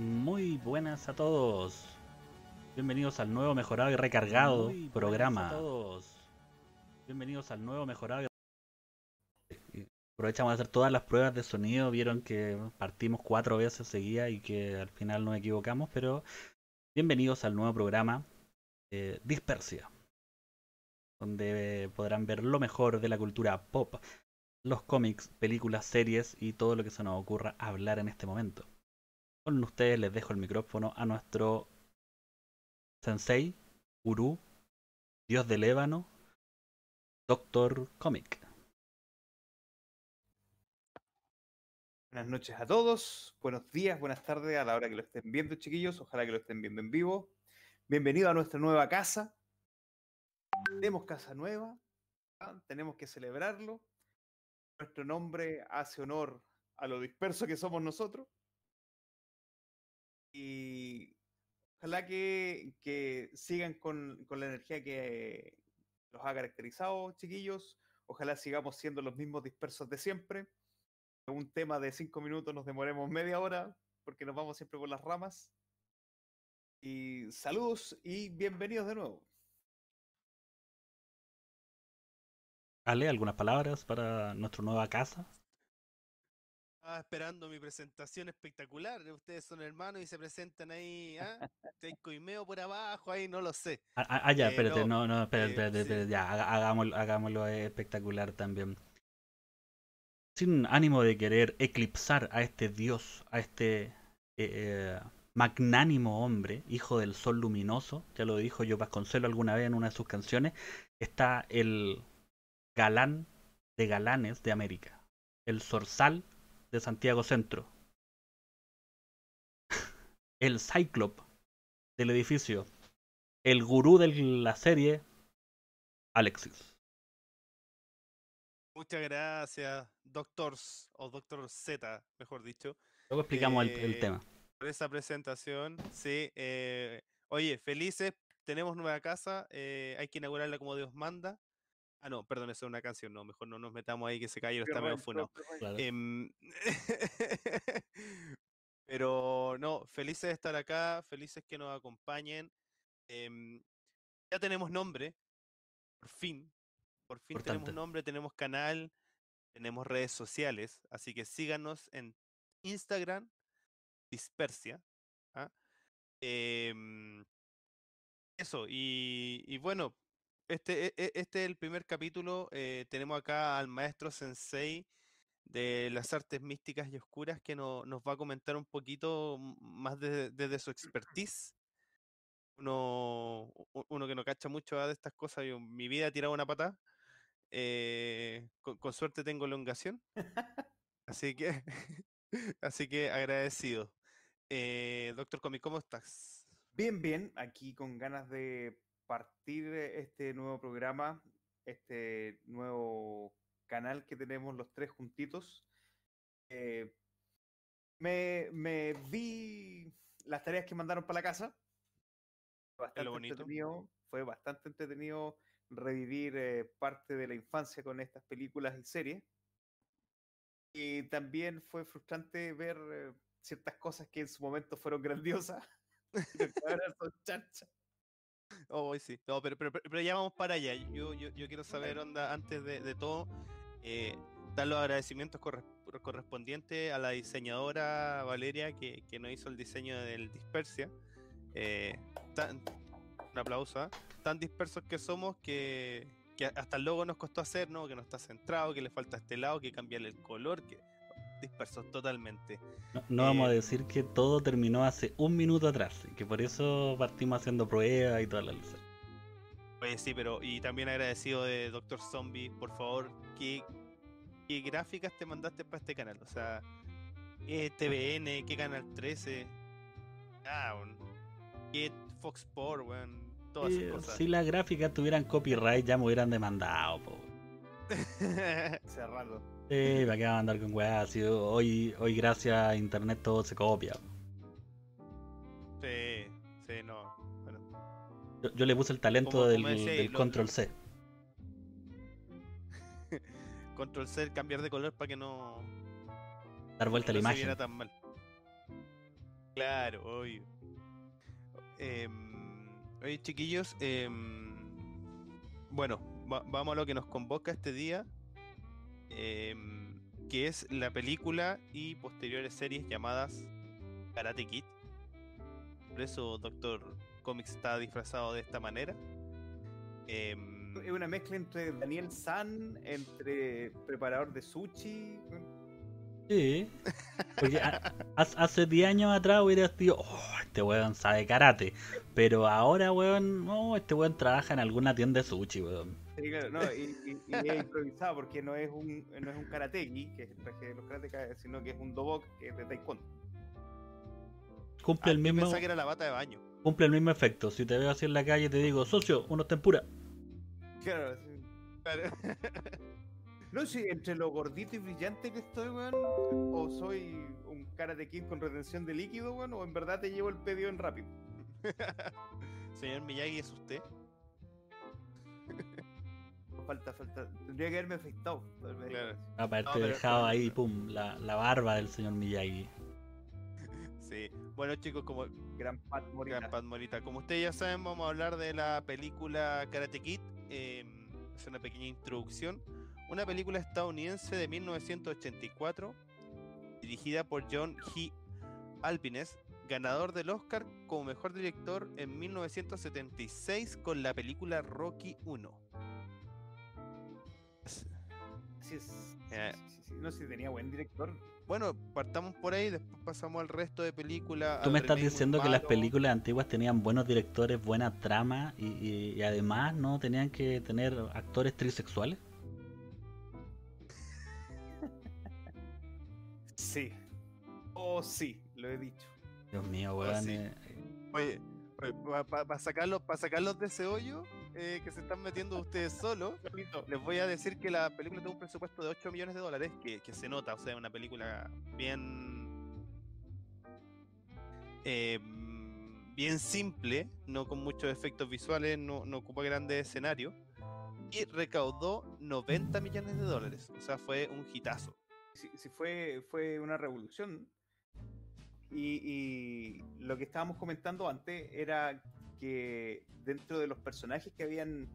Muy buenas a todos. Bienvenidos al nuevo mejorado y recargado Muy programa. a todos. Bienvenidos al nuevo mejorado y aprovechamos de hacer todas las pruebas de sonido. Vieron que partimos cuatro veces seguidas y que al final nos equivocamos, pero bienvenidos al nuevo programa eh, Dispersia, donde podrán ver lo mejor de la cultura pop, los cómics, películas, series y todo lo que se nos ocurra hablar en este momento. Con ustedes les dejo el micrófono a nuestro sensei, gurú, dios del ébano, Doctor Comic. Buenas noches a todos, buenos días, buenas tardes a la hora que lo estén viendo, chiquillos. Ojalá que lo estén viendo en vivo. Bienvenido a nuestra nueva casa. Tenemos casa nueva, ¿ah? tenemos que celebrarlo. Nuestro nombre hace honor a lo disperso que somos nosotros. Y ojalá que, sigan con, con la energía que los ha caracterizado, chiquillos. Ojalá sigamos siendo los mismos dispersos de siempre un tema de cinco minutos nos demoremos media hora porque nos vamos siempre por las ramas. Y saludos y bienvenidos de nuevo. Ale, ¿algunas palabras para nuestra nueva casa? Estaba esperando mi presentación espectacular. Ustedes son hermanos y se presentan ahí, ¿ah? Hay coimeo por abajo, ahí no lo sé. Ah, ah, ah, ya, Eh, espérate, no, no, no, espérate, eh, espérate, sí. espérate, ya, hagámoslo, hagámoslo espectacular también. Sin ánimo de querer eclipsar a este dios, a este eh, eh, magnánimo hombre, hijo del sol luminoso, ya lo dijo yo Vasconcelo alguna vez en una de sus canciones, está el galán de galanes de América, el zorzal de Santiago Centro, el Cyclop del edificio, el gurú de la serie, Alexis. Muchas gracias, Doctors, o Doctor Z, mejor dicho, Luego explicamos el, el Eh, tema. por esa presentación. Sí, eh, oye, felices, tenemos nueva casa, eh, hay que inaugurarla como Dios manda. Ah, no, perdón, esa es una canción, no, mejor no nos metamos ahí que ese caballero está medio funado. Claro. Pero no, felices de estar acá, felices que nos acompañen. Em, ya tenemos nombre, por fin. Por fin tenemos nombre, tenemos canal, tenemos redes sociales. Así que síganos en Instagram, Dispersia. ¿ah? Em, eso, y, y bueno, este, e- e- este es el primer capítulo. eh, tenemos acá al maestro Sensei de las artes místicas y oscuras que no- nos va a comentar un poquito más de- desde su expertise. Uno, que no cacha mucho ah, de estas cosas, yo mi vida he tirado una pata. eh, con, con suerte tengo elongación. Así que, así que agradecido. Eh, Doctor Comic, ¿cómo estás? Bien, bien, aquí con ganas de partir este nuevo programa, este nuevo canal que tenemos los tres juntitos. Eh, me, me vi las tareas que mandaron para la casa. Bastante bonito. entretenido, fue bastante entretenido revivir eh, parte de la infancia con estas películas y series. Y también fue frustrante ver eh, ciertas cosas que en su momento fueron grandiosas. ahora son. Oh, sí. No, pero, pero, pero- ya vamos para allá. Yo, yo, yo quiero saber, onda, antes de, de todo, eh, dar los agradecimientos corres- correspondientes a la diseñadora Valeria que, que nos hizo el diseño del Dispersia. Eh, tan- un aplauso, ¿ah? Tan dispersos que somos que, que hasta el logo nos costó hacer, ¿no? Que no está centrado, que le falta este lado, que cambiarle el color, que dispersos totalmente. No, no vamos a eh, decir que todo terminó hace un minuto atrás, que por eso partimos haciendo pruebas y todas las luces. Oye, sí, pero y también agradecido de Doctor Zombie, por favor, ¿qué, qué gráficas te mandaste para este canal? O sea, ¿qué TVN? ¿Qué Canal 13? Ah, ¿qué Fox Sport, weón? Todas Eh, esas cosas. si las gráficas tuvieran copyright ya me hubieran demandado, po. Cerrarlo. Sí, ¿para qué vamos a andar con? Si hoy, hoy gracias a internet todo se copia. sí, sí, no. Bueno, Yo, yo le puse el talento del, como decía, del lo- control C. control C, cambiar de color para que no, Dar vuelta a la no imagen. tan mal. Claro, obvio. Em, oye, chiquillos, em, bueno, va- vamos a lo que nos convoca este día, em, que es la película y posteriores series llamadas Karate Kid. Por eso Doctor Comics está disfrazado de esta manera. Em, Es una mezcla entre Daniel San, entre preparador de sushi. Sí. Porque a- hace 10 años atrás hubiera sido, oh, este weón sabe karate. Pero ahora, weón, no, este weón trabaja en alguna tienda de sushi, weón. Sí, claro, no, y, y- y es improvisado porque no es un, no es un karateki, que es el traje de los karatecas, sino que es un dobok que es de taekwondo. Cumple ah, el yo mismo, pensaba que era la bata de baño. cumple el mismo efecto. Si te veo así en la calle te digo, socio, unos tempura. Claro, sí. No sé, entre lo gordito y brillante que estoy, weón, o soy un karate kid con retención de líquido, weón, o en verdad te llevo el pedido en rápido. Señor Miyagi, ¿es usted? Falta, falta. Tendría que haberme haberme Claro. Aparte No, pero- ahí, pum, la, la barba del señor Miyagi. Sí. Bueno, chicos, como Gran Pat Morita. Gran Pat Morita. Como ustedes ya saben, vamos a hablar de la película Karate Kid. eh, es una pequeña introducción. Una película estadounidense de 1984, dirigida por John G. Alpines, ganador del Oscar como mejor director en 1976 con la película Rocky 1. Sí, es- sí, Eh. sí, sí, sí. No sé, tenía buen director. Bueno, partamos por ahí, después pasamos al resto de películas. Tú me estás diciendo que las películas antiguas tenían buenos directores, buena trama y, y- y además no tenían que tener actores trisexuales. Sí. Oh, sí, lo he dicho. Dios mío, Oh, weón. sí. eh, Oye, para sacarlos, para sacarlos de ese hoyo eh, que se están metiendo ustedes solos, les voy a decir que la película tuvo un presupuesto de 8 millones de dólares, que, que se nota, o sea, una película bien. eh, bien simple, no con muchos efectos visuales, no, no ocupa grandes escenarios. Y recaudó 90 millones de dólares, o sea, fue un hitazo. Sí, sí, fue, fue una revolución. Y, y lo que estábamos comentando antes era que dentro de los personajes que habían,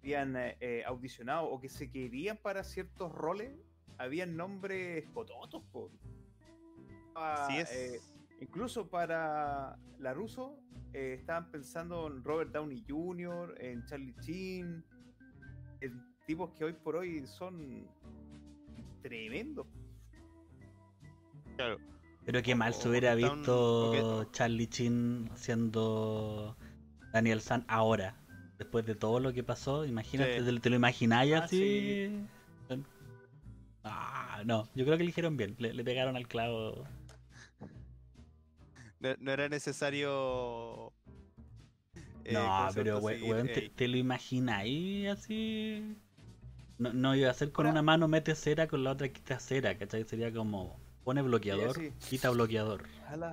habían eh, eh, audicionado o que se querían para ciertos roles, habían nombres cototos. po. Ah, Así es. eh, incluso para la Russo eh, estaban pensando en Robert Downey Jr., en Charlie Sheen, en tipos que hoy por hoy son tremendos. Claro. Pero qué mal O- se hubiera visto. Charlie Chin siendo Daniel San ahora. Después de todo lo que pasó, imagínate, Sí. te, te lo imagináis Ah, así. Ah, no, yo creo que eligieron bien, le, le pegaron al clavo. No, no era necesario. eh, no, ¿cómo se pero we- weón, te, eh, te lo imagináis así. No, no iba a ser con Ahora- una mano mete cera, con la otra quita cera, ¿cachai? Sería como pone bloqueador, quita bloqueador,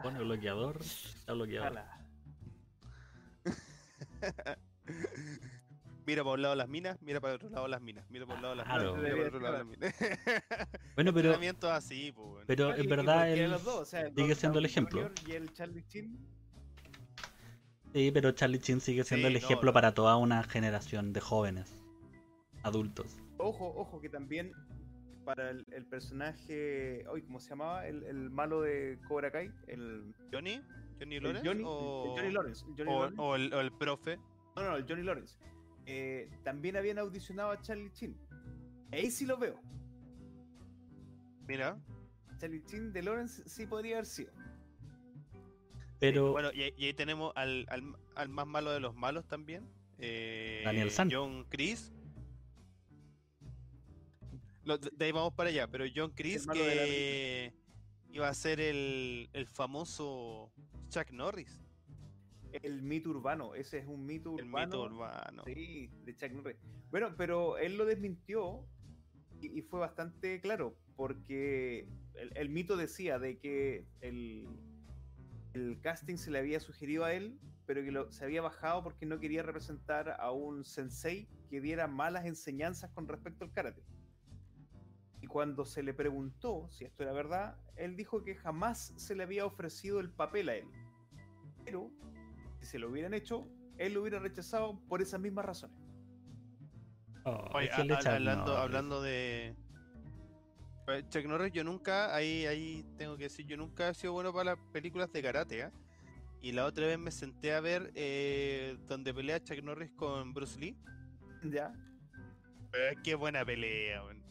pone bloqueador, quita bloqueador. Mira para un lado las minas, mira para el otro lado las minas, mira para un lado las Claro. minas, mira para el otro lado las minas. Bueno, pero, así, pues, weón. pero en verdad él los dos, o sea, sigue siendo el ejemplo. Y el Charlie Chin, Sí, pero Charlie Chin sigue siendo Sí, el ejemplo no. para toda una generación de jóvenes, adultos. ojo, ojo, que también para el, el personaje, hoy ¿cómo se llamaba? El, el malo de Cobra Kai, el, ¿Johnny? ¿Johnny Lawrence? Johnny, o... Johnny Lawrence. Johnny o- Lawrence. o el, o el profe. No, no, el Johnny Lawrence. Eh, también habían audicionado a Charlie Chin. Ahí sí lo veo. Mira. Charlie Chin de Lawrence sí podría haber sido. Pero Bueno, y, ahí- y ahí tenemos al, al, al más malo de los malos también. eh, Daniel San. John Chris. Lo- de ahí vamos para allá, pero John Chris que iba a ser el, el famoso Chuck Norris. El mito urbano, ese es un mito El urbano. mito urbano. Sí, de Chuck Norris. Bueno, pero él lo desmintió y, y fue bastante claro, porque el, el mito decía de que el, el casting se le había sugerido a él, pero que lo, se había bajado porque no quería representar a un sensei que diera malas enseñanzas con respecto al karate. Cuando se le preguntó si esto era verdad, él dijo que jamás se le había ofrecido el papel a él. Pero si se lo hubieran hecho, él lo hubiera rechazado por esas mismas razones. Oh, Oye, a- hablando, de. Eh, Chuck Norris, yo nunca, ahí, ahí tengo que decir, yo nunca he sido bueno para las películas de karate, ¿ah? Y la otra vez me senté a ver eh, donde pelea Chuck Norris con Bruce Lee. ¿Ya? Eh, qué buena pelea, weón.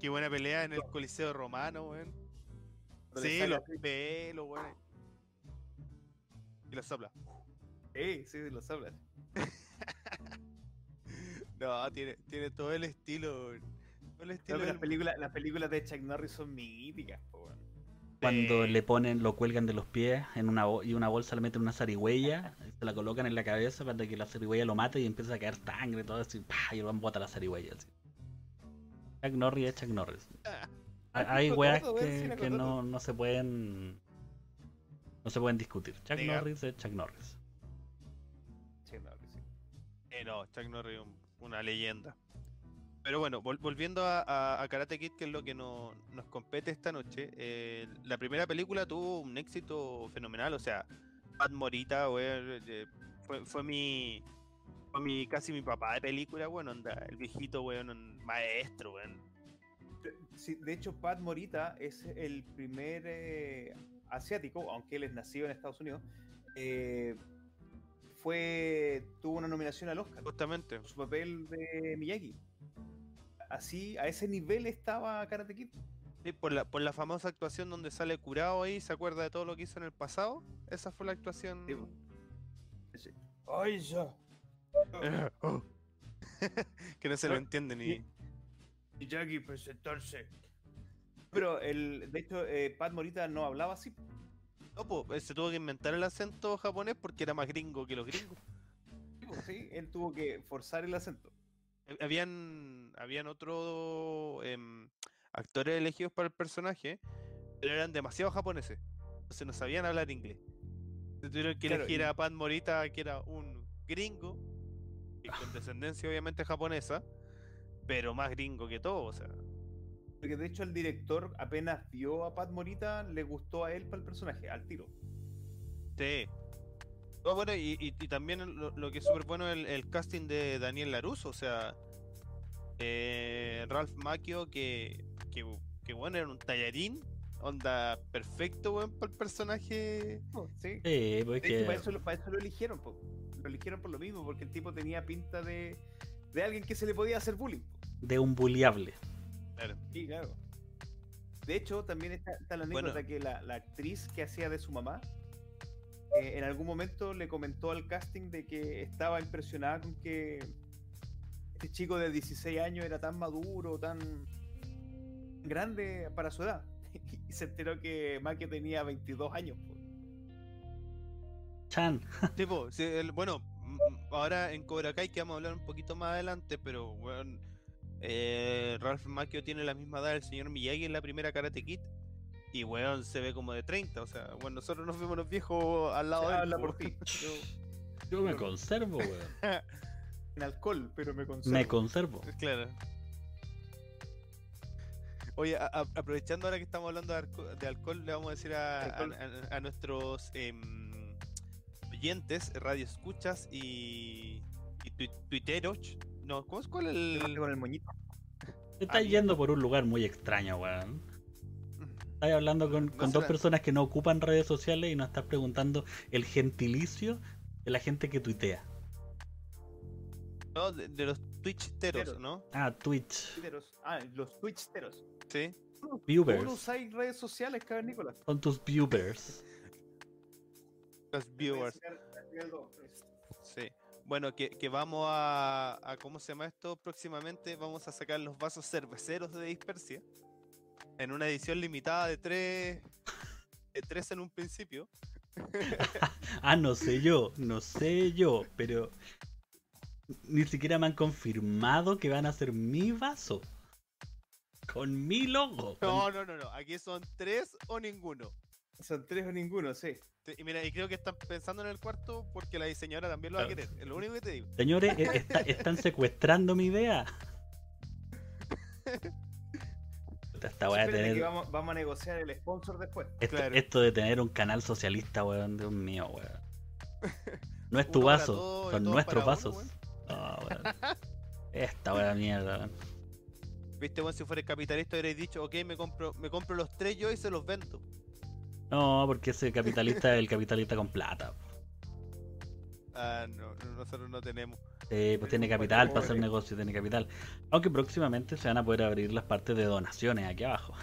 Qué buena pelea en el Coliseo Romano, weón. Sí, los pelos, weón. Y la sopla. Sí, sí, sí, lo sabes. No, tiene, tiene todo el estilo, weón. Todo el estilo que las películas, las películas de Chuck Norris son míticas, po, weón. Cuando Sí. le ponen, lo cuelgan de los pies en una y una bolsa le meten una zarigüeya, se la colocan en la cabeza para que la zarigüeya lo mate y empieza a caer sangre y todo así, ¡pah! y van bota la zarigüeya. Así. Chuck Norris es Chuck Norris. Hay- weas que, no, no se pueden no se pueden discutir. Chuck. Norris es Chuck Norris. Chuck Norris, sí. Eh, no, Chuck Norris un- una leyenda. Pero bueno, vol- volviendo a, a- a Karate Kid, que es lo que no- nos compete esta noche, eh, la primera película tuvo un éxito fenomenal, o sea, Pat Morita, weón, eh, fue, fue mi, mi casi mi papá de película, bueno, onda, el viejito, weón, un maestro, weón. De- sí, de hecho, Pat Morita es el primer eh, asiático, aunque él es nacido en Estados Unidos, eh, fue tuvo una nominación al Oscar Justamente. por su papel de Miyagi. Así, a ese nivel estaba Karate Kid. Sí, por la, por la famosa actuación donde sale curado ahí, ¿se acuerda de todo lo que hizo en el pasado? Esa fue la actuación. Sí. ¡Ay, ya! Oh. que no se lo No, entiende ni. y- Miyagi presentarse. Pero, el, de hecho, eh, Pat Morita no hablaba así. No, po, eh, se tuvo que inventar el acento japonés porque era más gringo que los gringos. Sí, él tuvo que forzar el acento. Habían, habían otros em, actores elegidos para el personaje, pero eran demasiado japoneses. Entonces no sabían hablar inglés. Se tuvieron que Claro, elegir y- a Pat Morita, que era un gringo, y con descendencia obviamente japonesa, pero más gringo que todo, o sea. Porque de hecho el director apenas vio a Pat Morita, le gustó a él para el personaje, al tiro. Sí. Oh, bueno, y, y- y también lo, lo que es súper bueno el, el casting de Daniel Laruso, o sea, eh, Ralph Macchio, que, que, que bueno, era un tallarín, onda perfecto, weón, para el personaje. Sí. Sí, pues hecho, para eso, lo- para eso lo eligieron, po. Lo eligieron por lo mismo, porque el tipo tenía pinta de, de alguien que se le podía hacer bullying. de un buliable. Claro. Sí, claro. De hecho, también está, está la Bueno. anécdota que la, la actriz que hacía de su mamá, eh, en algún momento le comentó al casting de que estaba impresionada con que este chico de 16 años era tan maduro, tan grande para su edad. Y se enteró que Maquio tenía 22 años. Chan. Tipo, sí, el- bueno, ahora en Cobra Kai que vamos a hablar un poquito más adelante, pero bueno, eh, Ralph Macchio tiene la misma edad del señor Miyagi en la primera Karate Kid. Y weón se ve como de 30, o sea, bueno, nosotros nos vemos los viejos al lado de él, Habla po. por ti. Yo, Yo me conservo, weón. en alcohol, pero me conservo. Me conservo. Claro. Oye, a- a- aprovechando ahora que estamos hablando de, alcohol, le vamos a decir a, a- Alcohol. a- a nuestros em, oyentes, radio escuchas y, y tui- tuiteros. No, ¿cómo es cuál el...? con el moñito. Te estás bien. yendo por un lugar muy extraño, weón. Estás hablando con, No con sé dos personas que no ocupan redes sociales y nos estás preguntando el gentilicio de la gente que tuitea. No, de, de los twitchteros, Teros. ¿no? Ah, Twitch. Twitteros. Ah, los Twitchteros. Sí. ¿Cómo Viewers. no usáis redes sociales, cavernícolas? Son tus viewers. Los viewers. Sí. Bueno, que, que vamos a, a. ¿Cómo se llama esto? Próximamente vamos a sacar los vasos cerveceros de Dispersia. En una edición limitada de tres. De tres en un principio. Ah, no sé yo, no sé yo, pero ni siquiera me han confirmado que van a ser mi vaso. Con mi logo. No, con- no, no, no. Aquí son tres o ninguno. Son tres o ninguno, sí. Sí, Y mira, y creo que están pensando en el cuarto porque la diseñadora también lo va a querer. Es lo único que te digo. Señores, eh, está- están secuestrando mi idea. Esta weá de Espérate que tener. vamos, vamos a negociar el sponsor después. Esto, Claro. esto de tener un canal socialista, weón, Dios mío, weón. No es tu Uno vaso, son nuestros vasos. uno, No, weón. Esta weá mierda, weón. Viste, bueno, si fuera capitalista hubierais dicho, ok, me compro, me compro los tres yo y se los vendo. No, porque ese capitalista es el capitalista con plata. Ah, no, no, nosotros no tenemos. Eh, pues tiene capital para hacer negocio, tiene capital. Aunque próximamente se van a poder abrir las partes de donaciones aquí abajo.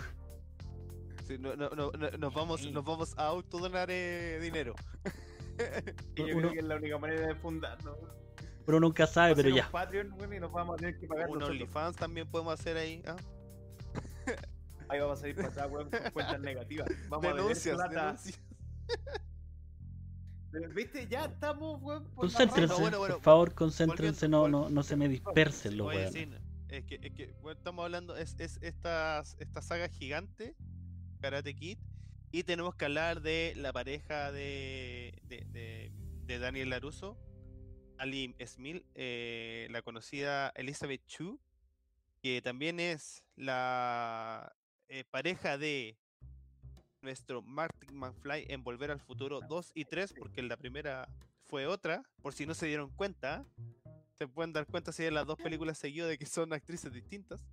Sí, no, no, no, no- nos, vamos, Sí. nos vamos a autodonar eh, dinero. Y yo Uno- creo que es la única manera de fundarnos. Uno nunca sabe, pero ya. un Patreon, y nos vamos a tener que pagar Un. OnlyFans también podemos hacer ahí. ¿ah? Ahí vamos a salir para atrás, weón, con cuentas negativas. Vamos a Denuncias, plata. denuncias. Pero, ¿Viste? Ya estamos, weón. por Concéntrense, raja. bueno, bueno, por favor, concéntrense, no, no, no se me dispersen los sí, es que, es que bueno, estamos hablando, es, es esta, esta saga gigante, Karate Kid, y tenemos que hablar de la pareja de, de, de- de Daniel Laruso, Ali Smith, eh, la conocida Elizabeth Chu, que también es la eh, pareja de nuestro Martin McFly en Volver al Futuro 2 y 3, porque la primera fue otra, por si no se dieron cuenta. Se pueden dar cuenta si ven las dos películas seguidas de que son actrices distintas.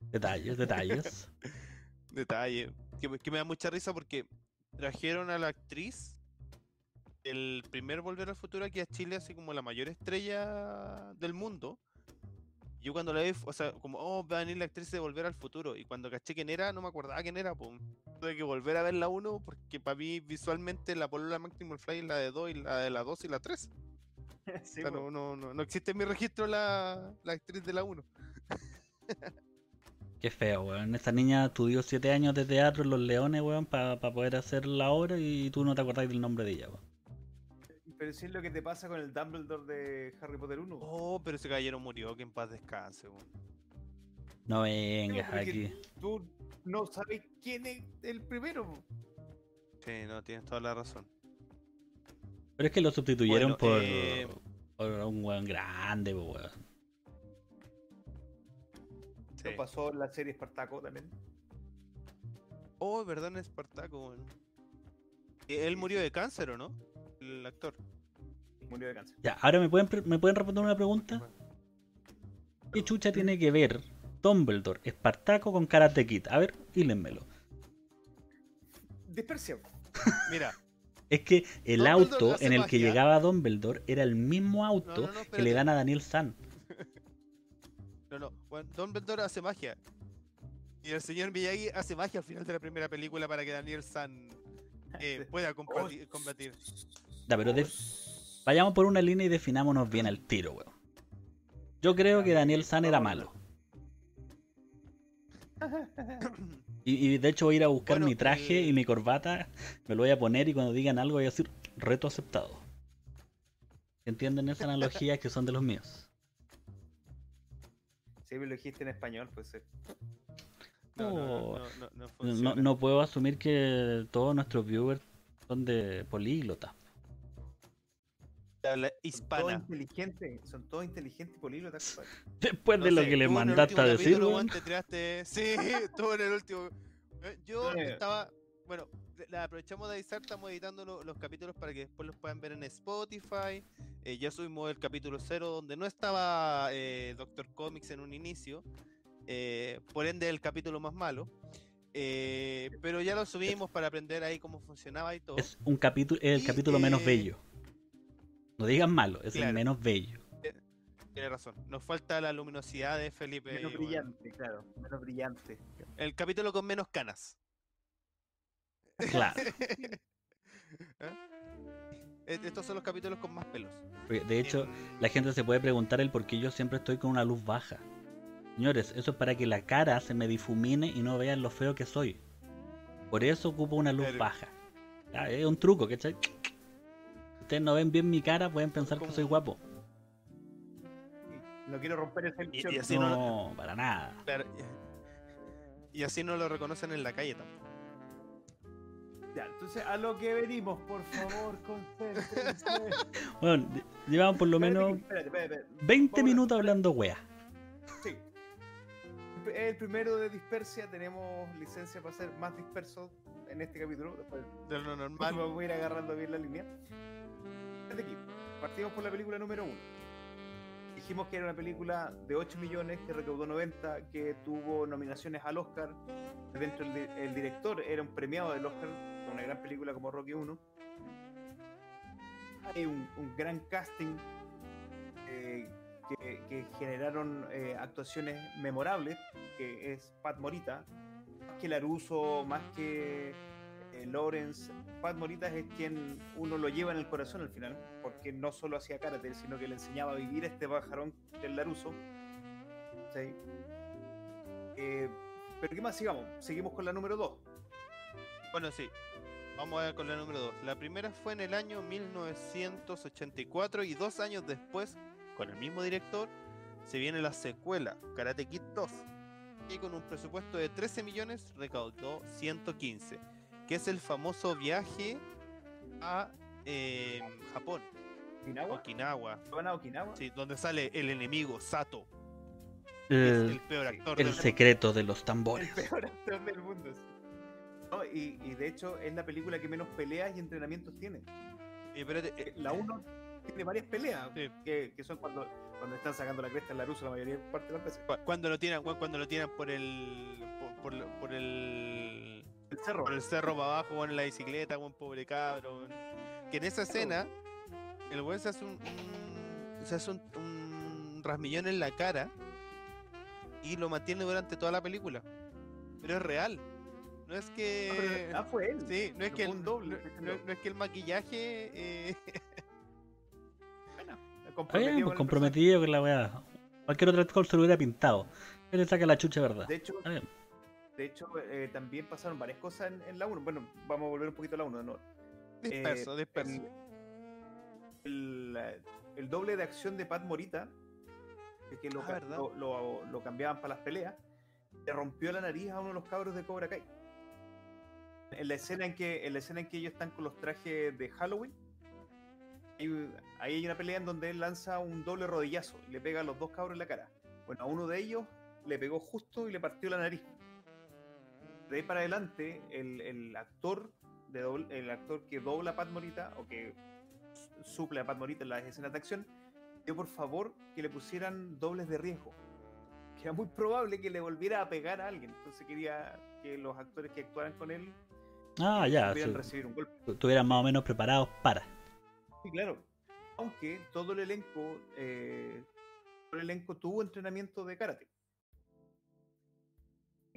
Detalles, detalles. Detalle. Que, que me da mucha risa porque trajeron a la actriz el primer Volver al Futuro aquí a Chile, así como la mayor estrella del mundo. Yo cuando la vi, o sea, como, oh, va a venir la actriz de Volver al Futuro. Y cuando caché quién era, no me acordaba quién era, pues. Tuve que volver a ver la 1 porque para mí visualmente la polola Maximum Fly es la de 2 y la de la 2 y la 3. Sí, O sea, no, no, no, no existe en mi registro la, la actriz de la 1. Qué feo, weón. Esta niña estudió 7 años de teatro en Los Leones, weón, para poder hacer la obra y tú no te acordás del nombre de ella, weón. Pero si es lo que te pasa con el Dumbledore de Harry Potter 1. Oh, pero ese caballero murió, que en paz descanse. weón. No vengas aquí. Tú no sabes quién es el primero. po. Sí, no, tienes toda la razón. Pero es que lo sustituyeron Bueno, por, eh, por un weón grande, weón. Sí. Lo pasó en la serie Espartaco también. Oh, es verdad, en Espartaco, weón. Él murió de cáncer, ¿o no? El actor. Murió de cáncer. Ya, ahora me pueden, me pueden responder una pregunta. ¿Qué chucha tiene que ver Dumbledore, Espartaco con Karate Kid? A ver, hílenmelo. Dispersión. Mira, Es que el Dumbledore auto en el que llegaba Dumbledore era el mismo auto no, no, que le dan a Daniel San. no, no. Bueno, Dumbledore hace magia. Y el señor Miyagi hace magia al final de la primera película para que Daniel San eh, pueda combati- combatir. Ya, pero de- vayamos por una línea y definámonos bien al tiro, weón. Yo creo que Daniel San era malo. Y, y de hecho voy a ir a buscar Bueno, mi traje el- y mi corbata, me lo voy a poner y cuando digan algo voy a decir reto aceptado. ¿Entienden esa analogía que son de los míos? Si me lo dijiste en español, pues. eh. No, no, Oh. no puedo asumir que todos nuestros viewers son de políglota. Habla Son todos inteligentes, son todos inteligentes y políglotas. Después de lo que le mandaste a decir, capítulo, weón. weón, te tiraste- Sí, tú en el último. Eh, Yo Eh. estaba. Bueno, la aprovechamos de avisar, estamos editando lo- los capítulos para que después los puedan ver en Spotify. Eh, ya subimos el capítulo 0 donde no estaba eh, Doctor Comics en un inicio. eh, por ende, el capítulo más malo. Eh, pero ya lo subimos para aprender ahí cómo funcionaba y todo. Es un capítulo, es el Y, capítulo menos eh, bello. No digan malo, es el menos bello. Tiene razón. Nos falta la luminosidad de Felipe. Menos brillante, claro. Menos brillante. el capítulo con menos canas. Claro. ¿Eh? Estos son los capítulos con más pelos. De hecho, En- la gente se puede preguntar el por qué yo siempre estoy con una luz baja. Señores, eso es para que la cara se me difumine y no vean lo feo que soy. Por eso ocupo una luz Pero- baja. Es un truco, ¿cachai? Ustedes no ven bien mi cara, pueden pensar que Como- soy guapo. No quiero romper esa ilusión. y así no, no- para nada. Claro, y así no lo reconocen en la calle tampoco. Ya, entonces a lo que venimos, por favor, concéntrense. Bueno, ll- llevamos por lo menos que- espérate, espérate, espérate. 20 Vamos a- minutos hablando wea. Sí. el, el primero de Dispersia. Tenemos licencia para ser más dispersos en este capítulo. Después De lo normal. Vamos a ir agarrando bien la línea. Desde aquí, partimos por la película número 1. Dijimos que era una película de 8 millones, que recaudó 90, que tuvo nominaciones al Oscar. Dentro el, di- el director era un premiado del Oscar, con una gran película como Rocky 1. Hay un, gran casting eh, que, que generaron eh, actuaciones memorables, que es Pat Morita, más que Laruso, más que eh, Lawrence, Pat Morita es quien uno lo lleva en el corazón al final, porque no solo hacía karate, sino que le enseñaba a vivir a este pajarón del Laruso. ¿Sí? Eh, pero ¿qué más sigamos? Seguimos con la número 2. Bueno, sí. Vamos a ver con la número 2. La primera fue en el año 1984 y dos años después, con el mismo director, se viene la secuela, Karate Kid 2. Y con un presupuesto de 13 millones recaudó 115, que es el famoso viaje a eh, Japón, ¿Okinawa? Okinawa, ¿Van a Okinawa? sí, donde sale el enemigo Sato, que es El, el peor actor el del secreto de los El tambores. peor actor del mundo. sí. No, y, y de hecho es la película que menos peleas y entrenamientos tiene. Eh, espérate, eh, La 1 tiene varias peleas, Sí. que, que son cuando, cuando están sacando la cresta en la rusa la mayoría de parte de las veces. cu- cuando lo tiran, cu- cuando lo tiran por el por, por lo- por el El cerro. por el cerro para abajo, weón, en la bicicleta, buen pobre cabro. weón. Que en esa escena, el weón se hace un, un- se hace un, un rasmillón en la cara y lo mantiene durante toda la película. Pero es real. No es que. ah, fue él. Sí, no es que el, doble, no, es que el maquillaje eh, Bueno, comprometido bien, pues, el comprometido con la weá. Cualquier otro actor se lo hubiera pintado. Él le saca la chucha verdad. De hecho, bien. De hecho eh, también pasaron varias cosas en, en la 1. Bueno, vamos a volver un poquito a la 1. ¿no? disperso, Eh, disperso. El, el- doble de acción de Pat Morita, que- que lo, Ah, lo, lo- lo cambiaban para las peleas, le rompió la nariz a uno de los cabros de Cobra Kai. En la escena en que, en la escena en que ellos están con los trajes de Halloween, ahí hay una pelea en donde él lanza un doble rodillazo y le pega a los dos cabros en la cara. Bueno, a uno de ellos le pegó justo y le partió la nariz. De ahí para adelante, el, el actor de doble- el actor que dobla a Pat Morita o que suple a Pat Morita en las escenas de acción, pidió por favor que le pusieran dobles de riesgo. Que era muy probable que le volviera a pegar a alguien. Entonces quería que los actores que actuaran con él Ah, ya. pudieran sí. recibir un golpe. Estuvieran más o menos preparados para. Sí, claro. Aunque todo el elenco, eh, todo el elenco tuvo entrenamiento de karate.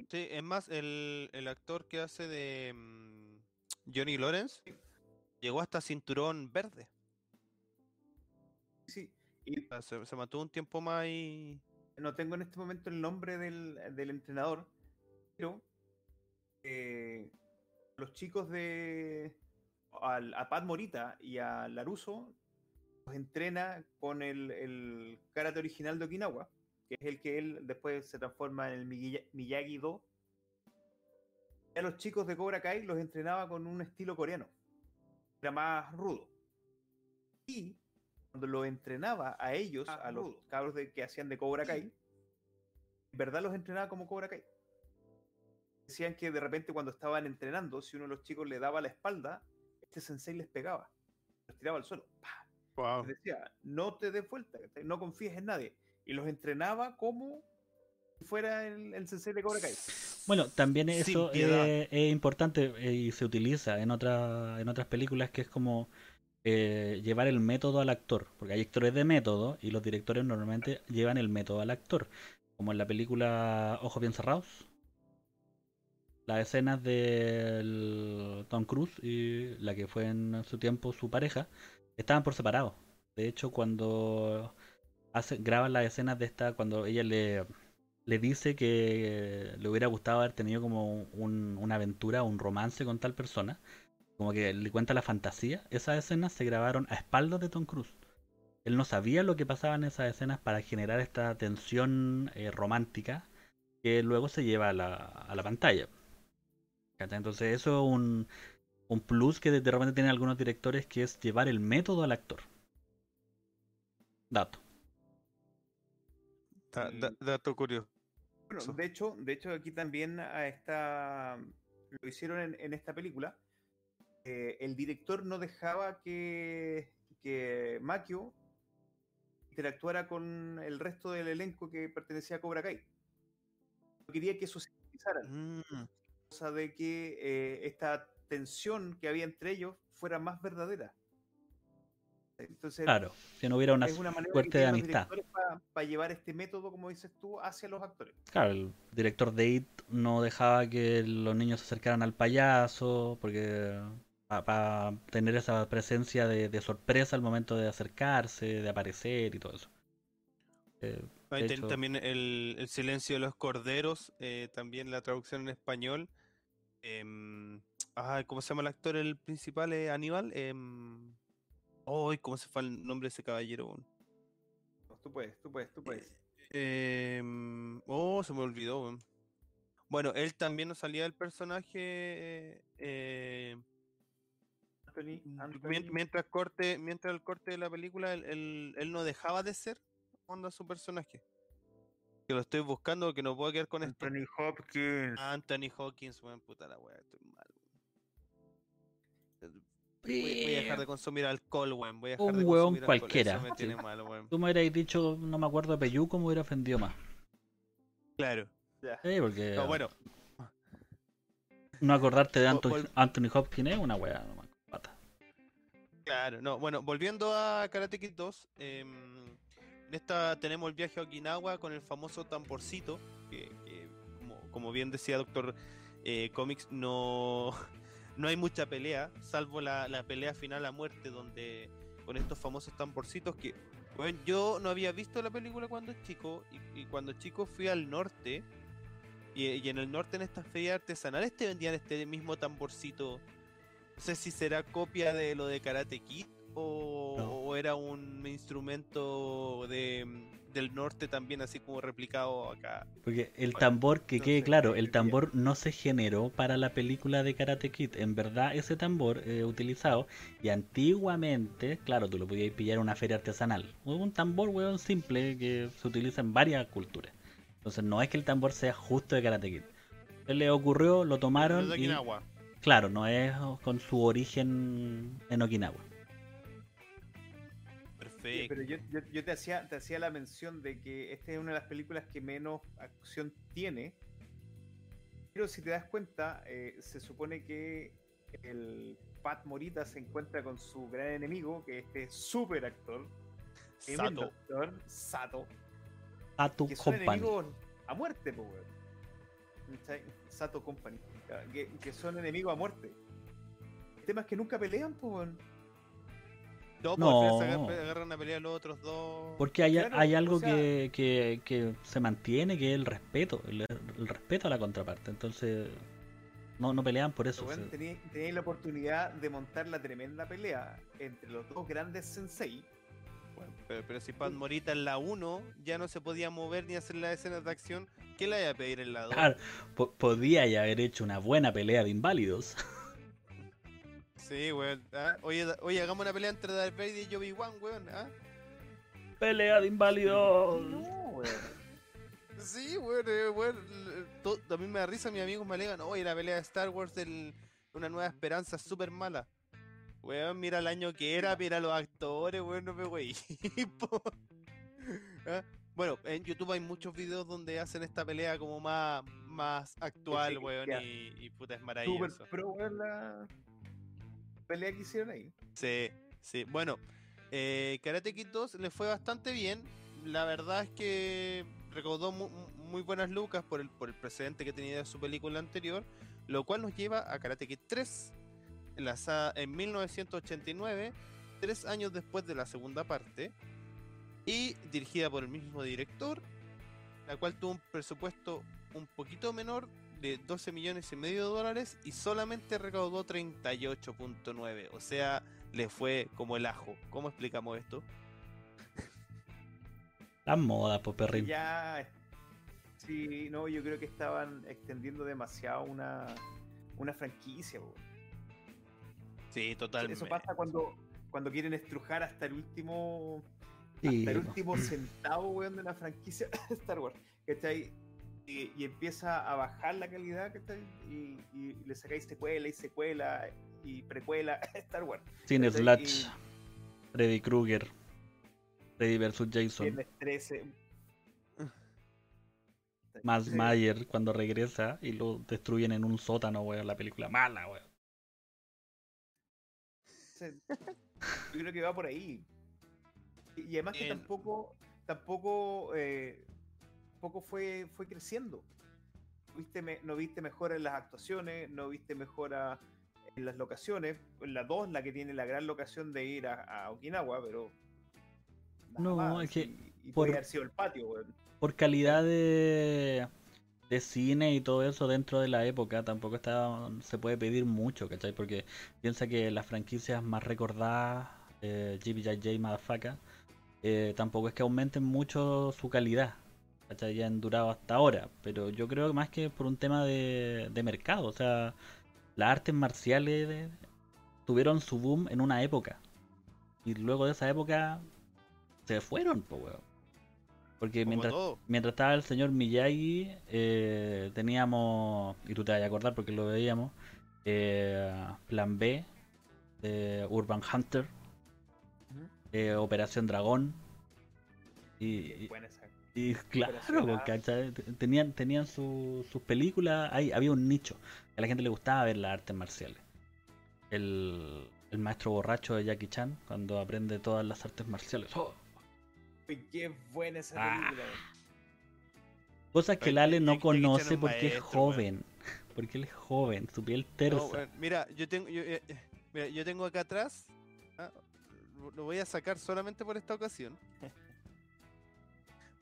Sí, es más, el, el actor que hace de mm, Johnny Lawrence llegó hasta cinturón verde. Sí. Y O sea, se, se mantuvo un tiempo más y. no tengo en este momento el nombre del, del entrenador, pero eh, los chicos de al- a Pat Morita y a Laruso los entrena con el, el karate original de Okinawa, que es el que él después se transforma en el Miya- Miyagi-Do. A los chicos de Cobra Kai los entrenaba con un estilo coreano, era más rudo. Y cuando lo entrenaba a ellos, Ah, a los rudo. cabros de, que hacían de Cobra Kai, en verdad los entrenaba como Cobra Kai. Decían que de repente cuando estaban entrenando, si uno de los chicos le daba la espalda, este sensei les pegaba, los tiraba al suelo. ¡pah! Wow. Les decía, no te des vuelta, no confíes en nadie. Y los entrenaba como si fuera el, el sensei de Cobra Kai. Bueno, también eso eh, es importante eh, y se utiliza en, otra, en otras películas que es como eh, llevar el método al actor, porque hay actores de método y los directores normalmente llevan el método al actor, como en la película Ojos bien cerrados. Las escenas del Tom Cruise y la que fue en su tiempo su pareja estaban por separado. De hecho, cuando hace, graban las escenas de esta, cuando ella le, le dice que le hubiera gustado haber tenido como un- una aventura, un romance con tal persona, como que le cuenta la fantasía, esas escenas se grabaron a espaldas de Tom Cruise. Él no sabía lo que pasaba en esas escenas para generar esta tensión eh, romántica que luego se lleva a la, a la pantalla. Entonces eso es un, un plus que de repente tienen algunos directores que es llevar el método al actor. Dato. Da- da- dato curioso. Bueno, de hecho, de hecho aquí también a esta, lo hicieron en, en esta película. Eh, el director no dejaba que, que Makio interactuara con el resto del elenco que pertenecía a Cobra Kai. No quería que eso se utilizaran, Mm, cosa de que eh, esta tensión que había entre ellos fuera más verdadera. Entonces, Claro, que no hubiera una es una manera suerte que de amistad. directores para llevar este método, como dices tú, hacia los actores. Claro, el director de IT no dejaba que los niños se acercaran al payaso, porque para tener esa presencia de, de sorpresa al momento de acercarse, de aparecer y todo eso. Eh, ahí de ten- hecho- también el, el silencio de los corderos, eh, también la traducción en español. em, ah, ¿cómo se llama el actor el principal? eh, Aníbal. Ay, ¿cómo se fue el nombre de ese caballero? Tú puedes, tú puedes, tú puedes. Em, oh, se me olvidó. weón. Bueno, él también nos salía del personaje. eh, Anthony, mien- Anthony- mientras corte, mientras el corte de la película, él, él- él no dejaba de ser onda su personaje. Que lo estoy buscando, que no puedo quedar con esto. Anthony Hopkins. Anthony Hawkins, weón, puta la wea, estoy mal. Voy, voy a dejar de consumir alcohol, weón. Voy a dejar Un de hueón consumir alcohol, cualquiera, Eso me sí. tiene mal, weón. Tú me hubierais dicho, no me acuerdo de Peyuco, me hubiera ofendido más. Claro. Ya. Sí, porque No, bueno, no acordarte de Anthony, Anthony Hopkins es una wea nomás, pata. Claro, no, bueno, volviendo a Karate Kid 2, em, en esta tenemos el viaje a Okinawa con el famoso tamborcito, que, que, como, como bien decía Doctor eh, Comics, no, no hay mucha pelea, salvo la, la pelea final a muerte, donde con estos famosos tamborcitos que, bueno, yo no había visto la película cuando chico, y, cuando chico fui al norte, y, y en el norte en estas ferias artesanales te vendían este mismo tamborcito. No sé si será copia de lo de Karate Kid o era un instrumento de, del norte también así como replicado acá. Porque el Bueno, tambor, que no quede claro, qué el diría. tambor no se generó para la película de Karate Kid. En verdad, ese tambor eh, utilizado, y antiguamente, claro, tú lo podías pillar en una feria artesanal. Un tambor, weón, simple que se utiliza en varias culturas. Entonces, no es que el tambor sea justo de Karate Kid. Se le ocurrió, lo tomaron de y, Okinawa. claro, no es con su origen en Okinawa. Sí, pero yo, yo- yo te hacía te hacía la mención de que esta es una de las películas que menos acción tiene. Pero si te das cuenta, eh, se supone que el Pat Morita se encuentra con su gran enemigo, que es este super actor, Sato. actor, Sato, A tu que son enemigos a muerte, po, weón. ¿Cachai? Sato Company, que, que son enemigos a muerte. El tema es que nunca pelean, po, weón. No, No. agarran a pelear los otros dos. Porque hay, Claro, hay o algo sea- que, que, que se mantiene, que es el respeto, el, el respeto a la contraparte. Entonces, no, no pelean por eso. Tenéis tenéis la oportunidad de montar la tremenda pelea entre los dos grandes sensei. Bueno, pero, pero si Pat Morita en la 1 ya no se podía mover ni hacer las escenas de acción, ¿qué le iba a pedir en la 2? Claro, po- podía ya haber hecho una buena pelea de inválidos. Sí, weón. ¿ah? Oye, oye, hagamos una pelea entre Darth Vader y Obi-Wan, weón. ¿ah? Pelea de inválidos. No, weón. Sí, weón, eh, weón. to- A mí me da risa, mis amigos me alegan, oye, la pelea de Star Wars del Una Nueva Esperanza es súper mala. Weón, mira el año que era, mira los actores, weón, no me wey. Bueno, en YouTube hay muchos videos donde hacen esta pelea como más, más actual, sí, weón, y, y puta, es Super maravilloso. pro, weón, la pelea que hicieron ahí. Sí, sí. Bueno, eh, Karate Kid 2 le fue bastante bien. La verdad es que recaudó mu- mu- muy, buenas lucas por el, por el precedente que tenía de su película anterior, lo cual nos lleva a Karate Kid 3, lanzada en 1989, tres años después de la segunda parte, y dirigida por el mismo director, la cual tuvo un presupuesto un poquito menor de 12 millones y medio de dólares y solamente recaudó 38.9. O sea, le fue como el ajo. ¿Cómo explicamos esto? Las modas, pues perrín. Ya. Sí, no, yo creo que estaban extendiendo demasiado una, una franquicia, weón. Sí, totalmente. Eso pasa cuando, cuando quieren estrujar hasta el último Sí, hasta el último centavo, weón, de una franquicia de Star Wars. ¿Cachai? Y, y empieza a bajar la calidad. Y, y le sacáis secuela y secuela y precuela Star Wars. Sin. Slash, Freddy Krueger, Freddy vs. Jason, Viernes 13. Max Sí. Mayer cuando regresa y lo destruyen en un sótano, weón. La película mala, weón. Yo creo que va por ahí. Y, y además que Bien. tampoco, tampoco, eh, tampoco fue, fue creciendo. Viste no viste mejora en las actuaciones, no viste mejora en las locaciones. La 2, la que tiene la gran locación de ir a, a Okinawa, pero. No, es que y, y por- podría haber sido el patio, weón. Por calidad de, de cine y todo eso dentro de la época, tampoco está, se puede pedir mucho, ¿cachai? Porque piensa que las franquicias más recordadas, eh, GBJJ, Motherfucker, eh, tampoco es que aumenten mucho su calidad. Ya han durado hasta ahora, pero yo creo que más que por un tema de, de mercado, o sea, las artes marciales de- tuvieron su boom en una época, y luego de esa época se fueron, weón. Porque mientras, mientras estaba el señor Miyagi, eh, teníamos, y tú te vas a acordar porque lo veíamos, eh, Plan B, Urban Hunter, eh, Operación Dragón, y. y claro, Operación pues, A. ¿cachai? Tenían, tenían su- sus películas, ahí había un nicho, a la gente le gustaba ver las artes marciales. El, el maestro borracho de Jackie Chan, cuando aprende todas las artes marciales. ¡Oh! Qué buena esa Ah. película. weón. Cosas que el Ay, Ale no Jackie- Chan conoce porque es maestro, joven. Porque él es joven, su piel No, tersa. mira, yo tengo, yo, eh, eh, mira, yo tengo acá atrás. ah, lo voy a sacar solamente por esta ocasión.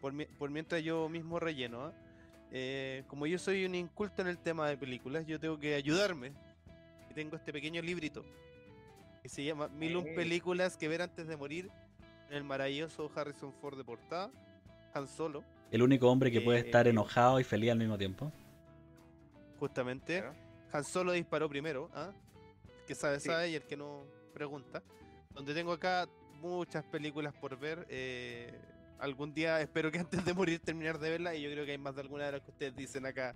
Por, mi- por mientras yo mismo relleno. ¿ah? Eh, como yo soy un inculto en el tema de películas, yo tengo que ayudarme. Y tengo este pequeño librito que se llama Mil un películas que ver antes de morir. En el maravilloso Harrison Ford de portada. Han Solo, El único hombre que puede Eh, estar enojado y feliz al mismo tiempo. justamente. Claro. Han Solo disparó primero, ¿ah? El que sabe, Sí. sabe y el que no pregunta. Donde tengo acá muchas películas por ver. eh, algún día espero que antes de morir terminar de verla y yo creo que hay más de alguna de las que ustedes dicen acá.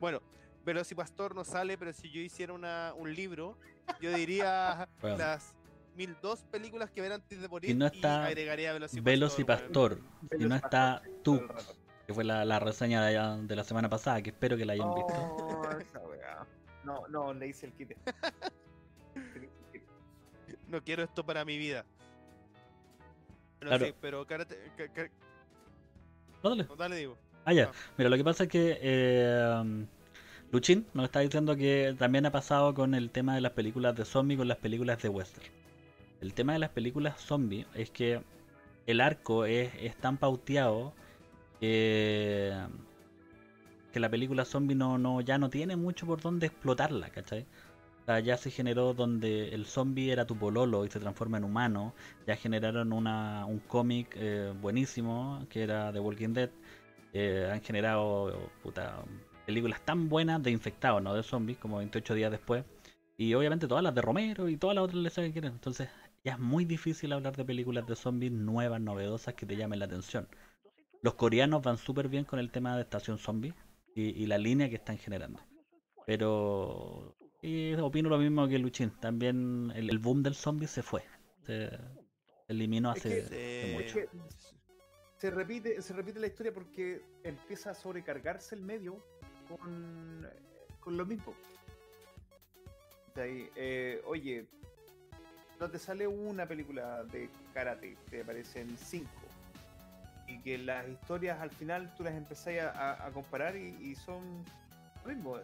Bueno, Velocipastor no sale, pero si yo hiciera una, un libro, yo diría Bueno. las 1002 películas que ver antes de morir Y no está agregaría Velocipastor. Y. Pastor. Y no está tú, que fue la, la reseña de, allá- de la semana pasada, que espero que la hayan visto. Oh, esa weá. No, no, le hice el quite. Le hice el quite. No quiero esto para mi vida. Pero Claro. pero karate, ca- No, dale. no, dale digo. Ah, ya. Ah. Mira, lo que pasa es que eh, Luchín nos está diciendo que también ha pasado con el tema de las películas de zombie con las películas de western. El tema de las películas zombie es que el arco es, es tan pauteado que, que la película zombie no, no, ya no tiene mucho por dónde explotarla, ¿cachai? Ya se generó donde el zombie era tu pololo y se transforma en humano. Ya generaron una, un cómic eh, buenísimo que era The Walking Dead. Eh, han generado puta, películas tan buenas de infectados, no de zombies, como 28 días después. Y obviamente todas las de Romero y todas las otras que quieren. Entonces ya es muy difícil hablar de películas de zombies nuevas, novedosas que te llamen la atención. Los coreanos van súper bien con el tema de Estación Zombie y la línea que están generando. Pero y opino lo mismo que Luchín. También el, el boom del zombie se fue. Se eliminó Es hace, que- hace Eh, mucho. que- Se repite, se repite la historia porque empieza a sobrecargarse el medio con, con lo mismo. Está ahí, eh, oye, no te sale una película de karate, te aparecen cinco. Y que las historias al final tú las empezás a, a- a comparar y, y son lo mismo.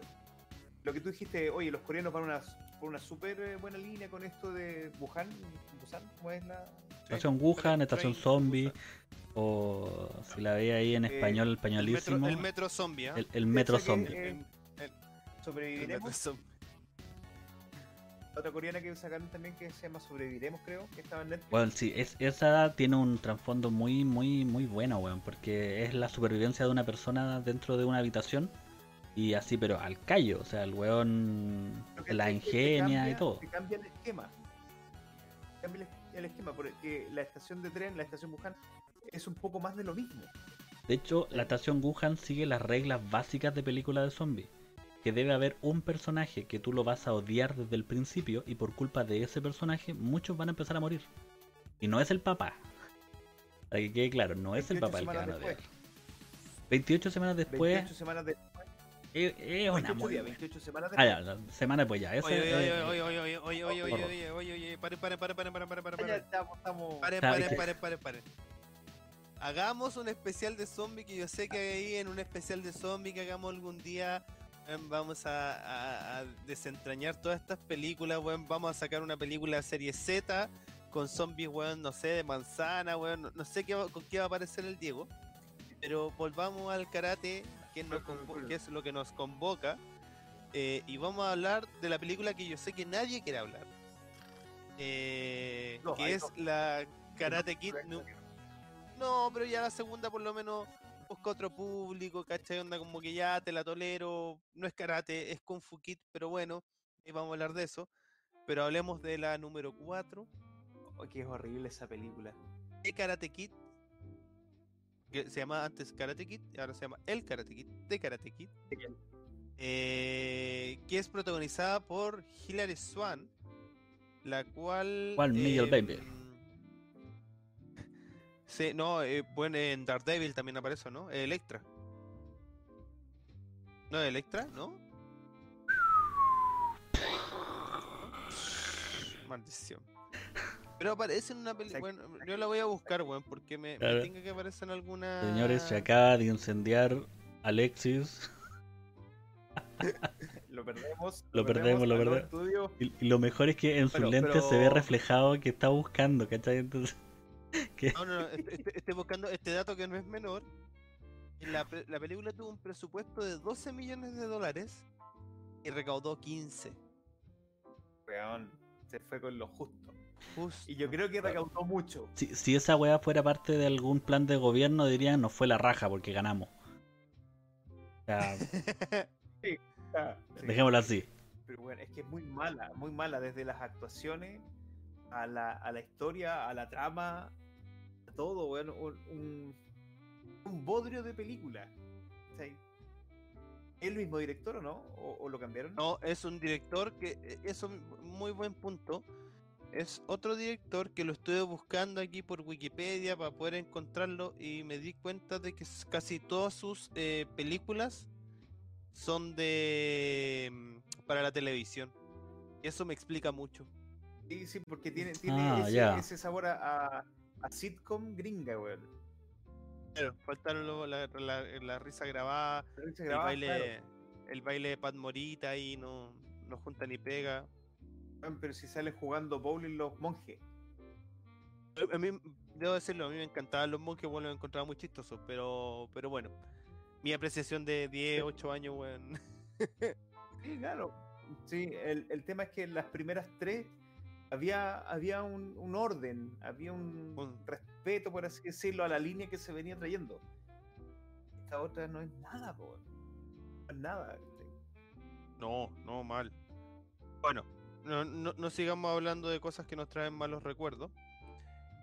Lo que tú dijiste, oye, los coreanos van una, por una súper eh, buena línea con esto de Wuhan, Busan, ¿cómo es la...? Estación Wuhan, Estación Zombie, Busan. o si la veía ahí en Eh, español, el españolísimo, el metro zombie, ¿ah? el, el metro zombie. eh, El- Sobreviviremos. zombie. Otra coreana que sacaron también que se llama Sobreviviremos, creo, que estaba en Netflix. Bueno, sí, es, esa tiene un trasfondo muy, muy, muy bueno, weón, porque es la supervivencia de una persona dentro de una habitación y así, pero al callo, o sea, el weón que la ingenia cambia- y todo. Te cambia el esquema. Cambia el, esquema, porque la estación de tren, la estación Wuhan, es un poco más de lo mismo. De hecho, la estación Wuhan sigue las reglas básicas de película de zombies. Que debe haber un personaje que tú lo vas a odiar desde el principio y por culpa de ese personaje muchos van a empezar a morir. Y no es el papá. Para que quede claro, no es el 28 papá el que van a odiar. después. 28 semanas después 28 semanas después. Es, es una 28 muy días, buena. 28 semanas Ah, después. ya, la semana después ya. Ese, Oye, oye, eh, oye, oye, oye, oye, oye, oye, oye, oye, oye, paren, paren, paren, paren, paren, paren, paren, Ya estamos, estamos- Paren, paren, paren, paren, paren. Hagamos un especial de zombie que yo sé que ahí en un especial de zombie que hagamos algún día vamos a, a- a desentrañar todas estas películas, weón. Vamos a sacar una película serie Z con zombies, weón, no sé, de manzana, weón. No, no sé qué va- con qué va a aparecer el Diego. Pero volvamos al karate, que, nos que es lo que nos convoca. eh, y vamos a hablar de la película que yo sé que nadie quiere hablar. eh, No, que es la Karate Kid. nu- no, pero ya la segunda por lo menos busca otro público, ¿cachai? Onda como que ya te la tolero, no es karate, es Kung Fu Kid, pero bueno, y vamos a hablar de eso. Pero hablemos de la número 4, Oh, que es horrible esa película. de Karate Kid, que se llamaba antes Karate Kid, y ahora se llama El Karate Kid, de Karate Kid, eh, que es protagonizada por Hilary Swan, la cual... ¿Cuál? Miguel Baby. em, Sí, no, eh, bueno, en Daredevil también aparece, ¿no? Electra. ¿No es Electra? ¿No? Maldición. Pero aparece en una película. Bueno, yo la voy a buscar, weón, porque me, me Claro. tinca que aparece en alguna. Señores, se acaba de incendiar Alexis. Lo perdemos. Lo perdemos, lo perdemos. estudio. Y, y lo mejor es que en su Bueno, lente se ve reflejado que está buscando, ¿cachai? Entonces, No, no, no, est- est- estoy buscando este dato que no es menor. La, la película tuvo un presupuesto de 12 millones de dólares y recaudó 15. Weón, se fue con lo justo. Justo. Y yo creo que recaudó mucho. si, si esa weá fuera parte de algún plan de gobierno, dirían nos fue la raja porque ganamos. O sea, sí. dejémoslo así. Pero bueno, es que es muy mala, muy mala desde las actuaciones a la, a la historia, a la trama, a todo, weón. Un, un, un bodrio de película. O sea, ¿Es el mismo director o no? ¿O, o lo cambiaron? No, es un director que, eh, eso m- muy buen punto. Es otro director que lo estuve buscando aquí por Wikipedia para poder encontrarlo y me di cuenta de que casi todas sus eh, películas son de mm, para la televisión. Eso me explica mucho. Sí, sí, porque tiene, tiene Ah, ese, ya. ese sabor a, a- a sitcom gringa, weón. Claro, faltaron la, la- la risa grabada, el baile, claro. el baile de Pat Morita ahí no, no junta ni pega. Pero si sale jugando bowling los monjes. A mí, debo decirlo, a mí me encantaban los monjes, bueno, los encontraba muy chistosos, pero, pero bueno, mi apreciación de 10, 8 años, weón. Sí, claro. Sí, el, el tema es que en las primeras tres había, había un, un orden, había un Un- respeto, por así decirlo, a la línea que se venía trayendo. Esta otra no es nada, po. No es nada. No, no, mal. Bueno, no, no, sigamos hablando de cosas que nos traen malos recuerdos.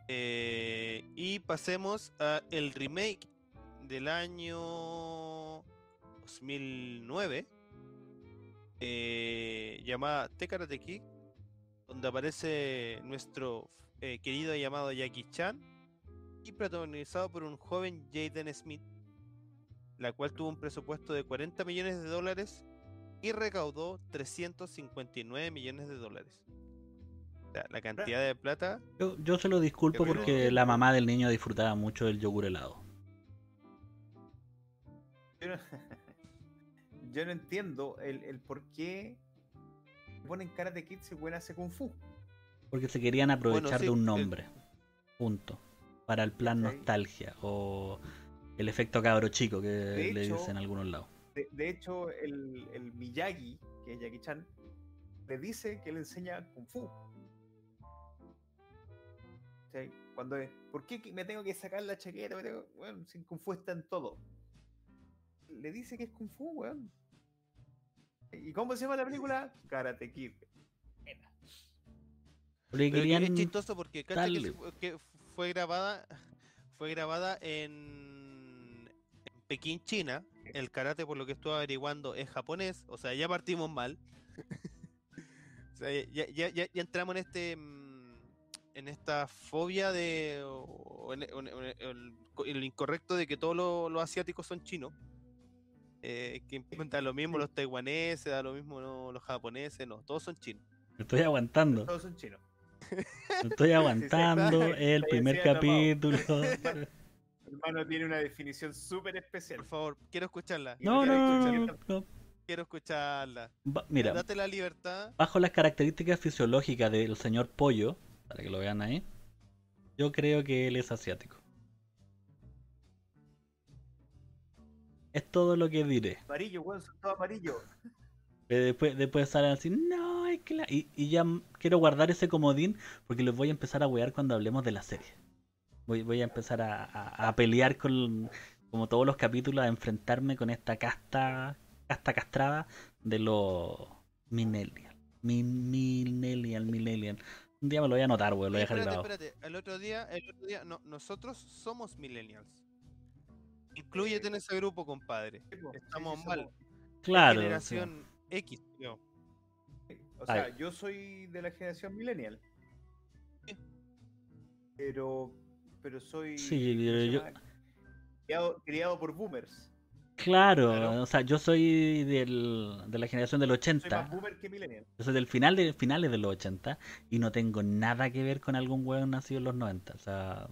Eh, y pasemos a el remake del año 2009 eh, llamada Kid, donde aparece nuestro eh, querido llamado Jackie Chan y protagonizado por un joven Jaden Smith, la cual tuvo un presupuesto de 40 millones de dólares y recaudó 359 millones de dólares. O sea, la cantidad de plata. Yo, yo se lo disculpo porque la mamá del niño disfrutaba mucho del yogur helado. Yo no, yo no entiendo el, el por qué ponen Karate Kid si buena hace Kung Fu. Porque se querían aprovechar sí, de un el- nombre. Punto. Para el plan nostalgia o el efecto cabro chico que le hecho, dicen en algunos lados. De, de hecho, el, el Miyagi, que es Jackie Chan, le dice que le enseña Kung Fu. ¿Cachai? Cuando es, ¿por qué me tengo que sacar la chaqueta? Me tengo- Bueno, sin Kung Fu está en todo. Le dice que es Kung Fu, weón. ¿Y cómo se llama la película? Karate Kid. Querían es chistoso porque que fue grabada fue grabada en Pekín, China. El karate, por lo que estuve averiguando, es japonés. O sea, ya partimos mal. o sea, ya, ya, ya, ya entramos en este. mm, En esta fobia de. o en, o en- o en- el, el incorrecto de que todos los, los asiáticos son chinos. Eh, que da lo mismo los taiwaneses, da lo mismo no, los japoneses, no, todos son chinos. Me estoy aguantando. Todos son chinos. Me estoy aguantando. está- el está primer capítulo. Mi hermano tiene una definición súper especial. Por favor, quiero escucharla. No, quiero no, no, no, no. Quiero escucharla. Mira, Date la libertad. bajo las características fisiológicas del señor Pollo, para que lo vean ahí, yo creo que él es asiático. Es todo lo que diré. Amarillo, weón, son todos amarillos. Eh, Después, después salen así, no, es que la-". Y, y ya quiero guardar ese comodín porque los voy a empezar a wear cuando hablemos de la serie. Voy, voy a empezar a, a- a pelear con, como todos los capítulos, a enfrentarme con esta casta, casta castrada de los millennial. Mi, millennial, millennial. Un día me lo voy a anotar, weón, lo voy a dejar espérate, grabado. espérate. El otro día, el otro día, no, nosotros somos millennials. Incluyete en ese grupo, compadre. Sí, Estamos sí, mal. Claro. sea, Generación X, creo. O sea, Ay. yo soy de la generación millennial. Sí. Pero, pero soy criado, criado por boomers. claro, Claro. o sea, yo soy del, de la generación del Soy 80. más boomer que millennial. Yo soy del final de finales de los 80 y no tengo nada que ver con algún hueón nacido en los 90. O sea,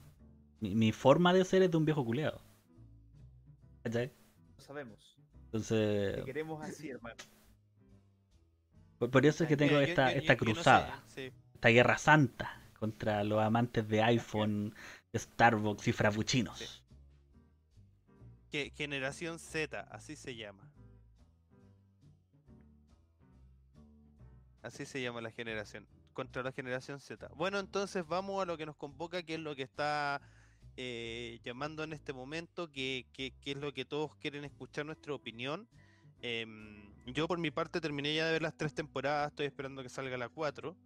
mi, mi forma de ser es de un viejo culeado. ¿Cachai? Lo sabemos. Entonces, Te queremos así, hermano. por, por eso es que tengo Mira, yo- esta, yo- esta yo- yo no sé, cruzada, sí. esta guerra santa contra los amantes de iPhone, Starbucks y frappuccinos. Que generación Z, así se llama. Así se llama la generación. Contra la generación Z. Bueno, entonces vamos a lo que nos convoca, que es lo que está eh, llamando en este momento, que, es lo que todos quieren escuchar nuestra opinión. Em, yo por mi parte terminé ya de ver las tres temporadas, estoy esperando que salga la 4.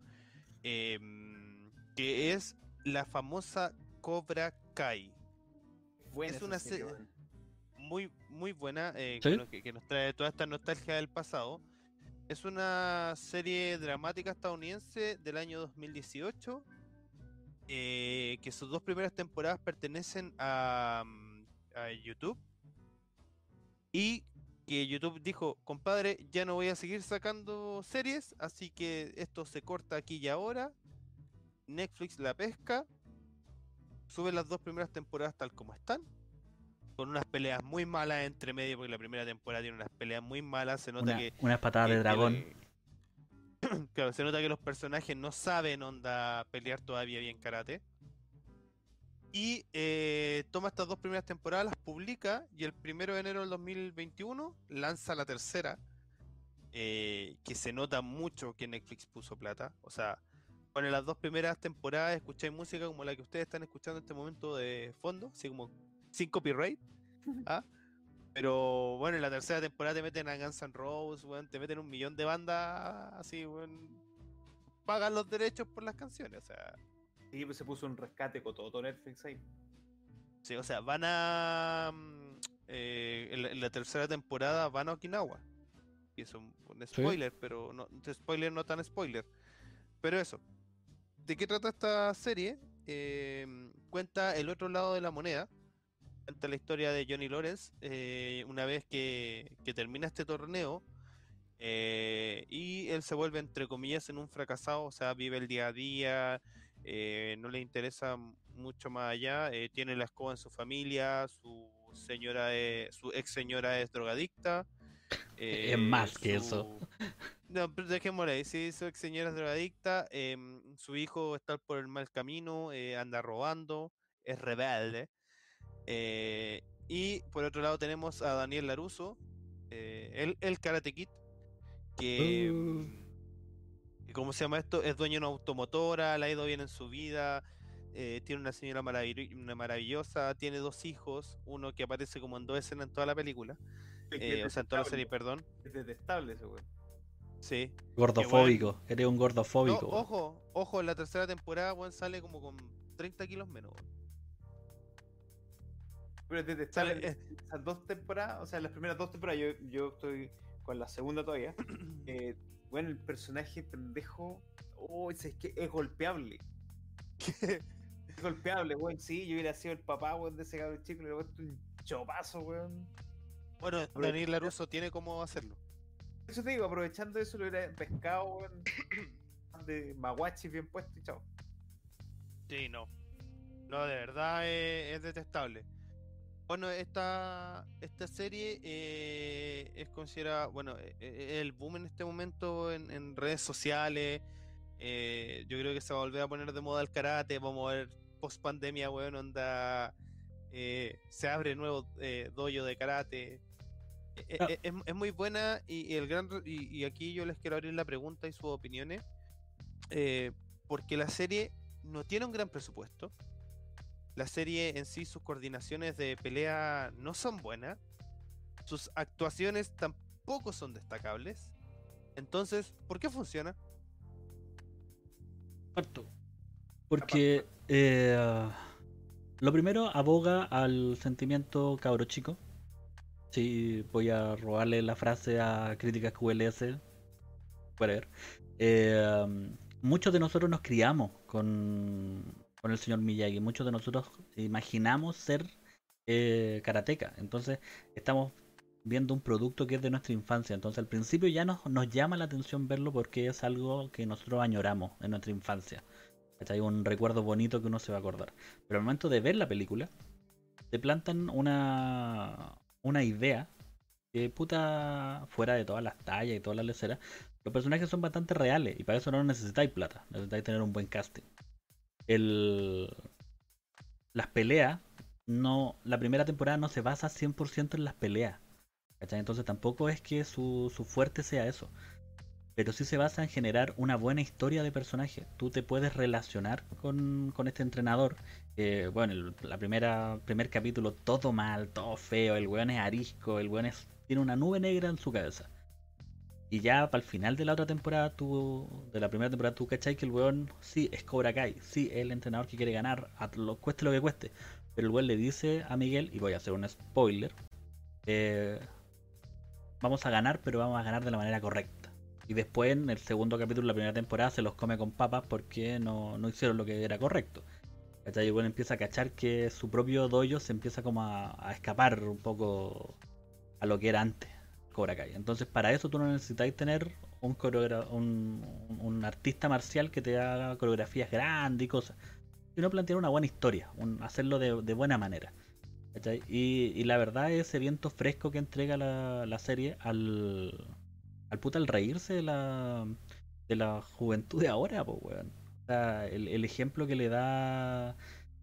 em, que es la famosa Cobra Kai. Buena Es una serie, muy, muy buena, eh, ¿Sí? que, nos, que- que nos trae toda esta nostalgia del pasado. Es una serie dramática estadounidense del año 2018, eh, que sus dos primeras temporadas pertenecen a, mm, a YouTube. Y que YouTube dijo, compadre, ya no voy a seguir sacando series, así que esto se corta aquí y ahora. Netflix la pesca, sube las dos primeras temporadas tal como están con unas peleas muy malas entre medio, porque la primera temporada tiene unas peleas muy malas, se nota Una, que... unas patadas de dragón. claro, se nota que los personajes no saben onda pelear todavía bien karate. Y eh, toma estas dos primeras temporadas, las publica y el primero de enero del 2021 lanza la tercera, eh, que se nota mucho que Netflix puso plata. O sea, con las dos primeras temporadas escucháis música como la que ustedes están escuchando en este momento de fondo, así como sin copyright. ¿ah? Pero bueno, en la tercera temporada te meten a Guns N' Roses, weón, te meten un millón de bandas así, weón. Pagan los derechos por las canciones, o sea. Sí, pues se puso un rescate con todo Netflix ahí. Sí, o sea, van a. mm, eh, en, la, en la tercera temporada van a Okinawa. Y eso un, un spoiler, pero no. Spoiler no tan spoiler. Pero eso. ¿De qué trata esta serie? Eh, cuenta el otro lado de la moneda. Cuenta la historia de Johnny Lawrence. eh, una vez que, que termina este torneo. eh, y él se vuelve, entre comillas, en un fracasado. O sea, vive el día a día. eh, no le interesa mucho más allá. tiene la escoba en su familia. Su señora es- su ex señora es drogadicta. Es más que eso. No, pero dejémosle ahí. Sí, su ex señora es drogadicta. em, su hijo está por el mal camino. eh, anda robando. Es rebelde. eh, y por otro lado tenemos a Daniel Laruso. eh, el, el Karate Kid. Que. Uh. mm, ¿Cómo se llama esto? Es dueño de una automotora. Le ha ido bien en su vida. eh, tiene una señora maravillo- una maravillosa. Tiene dos hijos. Uno que aparece como en dos escenas en toda la película. Eh, o sea, en toda la serie, perdón. Es detestable ese weón. Sí. Gordofóbico. Eres un No, gordofóbico. weón. ojo, ojo, en la tercera temporada, weón, sale como con 30 kilos menos. weón. Pero es detestable. Sale, eh. Esas dos temporadas, o sea, las primeras dos temporadas, yo, yo estoy con la segunda todavía. eh, bueno, el personaje pendejo, oh, es, es que es golpeable. Es golpeable, weón. Sí, yo hubiera sido el papá, weón, de ese cabrón chico, le hubiera puesto un chopazo, weón. Bueno, Daniel Laruso tiene cómo hacerlo. Eso te digo, aprovechando eso, lo hubiera pescado, de maguachi bien puesto y chao. Sí, no. No, de verdad es, es detestable. Bueno, esta, esta serie eh, es considerada, bueno, eh, eh, el boom en este momento en, redes sociales. eh, yo creo que se va a volver a poner de moda el karate. Vamos a ver post pandemia, weón, onda. se abre nuevo dojo de karate. Eh, Ah. eh, es, es muy buena y, y el gran y, y aquí yo les quiero abrir la pregunta y sus opiniones. eh, porque la serie no tiene un gran presupuesto. La serie en sí, sus coordinaciones de pelea no son buenas. Sus actuaciones tampoco son destacables. Entonces, ¿por qué funciona? Cuarto. Porque eh, lo primero aboga al sentimiento cabro chico. Sí, voy a robarle la frase a críticas QLS. Whatever. Eh, muchos de nosotros nos criamos con, con el señor Miyagi. Muchos de nosotros imaginamos ser eh, karateca. Entonces, estamos viendo un producto que es de nuestra infancia. Entonces, al principio ya nos, nos llama la atención verlo porque es algo que nosotros añoramos en nuestra infancia. Hay un recuerdo bonito que uno se va a acordar. Pero al momento de ver la película, te plantan una, una idea que puta fuera de todas las tallas y todas las leceras, los personajes son bastante reales y para eso no necesitáis plata, necesitáis tener un buen casting. El... Las peleas, no, la primera temporada no se basa 100% en las peleas. ¿cachai? Entonces tampoco es que su, su fuerte sea eso pero sí se basa en generar una buena historia de personaje. Tú te puedes relacionar con, con este entrenador. bueno, el la primera primer capítulo todo mal, todo feo, el weón es arisco, el weón es, tiene una nube negra en su cabeza. Y ya para el final de la otra temporada, de la primera temporada, tú cachai que el weón sí es Cobra Kai, sí es el entrenador que quiere ganar, a lo, cueste lo que cueste. Pero el weón le dice a Miguel, y voy a hacer un spoiler, eh, vamos a ganar, pero vamos a ganar de la manera correcta. Y después en el segundo capítulo de la primera temporada se los come con papas porque no, no hicieron lo que era correcto. ¿Cachai? Y bueno, empieza a cachar que su propio dojo se empieza como a, escapar un poco a lo que era antes Cobra Kai. Entonces para eso tú no necesitáis tener un, un, un- artista marcial que te haga coreografías grandes y cosas. Sino plantear una buena historia, un- hacerlo de, de buena manera. Y, y la verdad ese viento fresco que entrega la, la serie al, al puta al reírse de la, de la juventud de ahora, pues, weón. O sea, el, el ejemplo que le da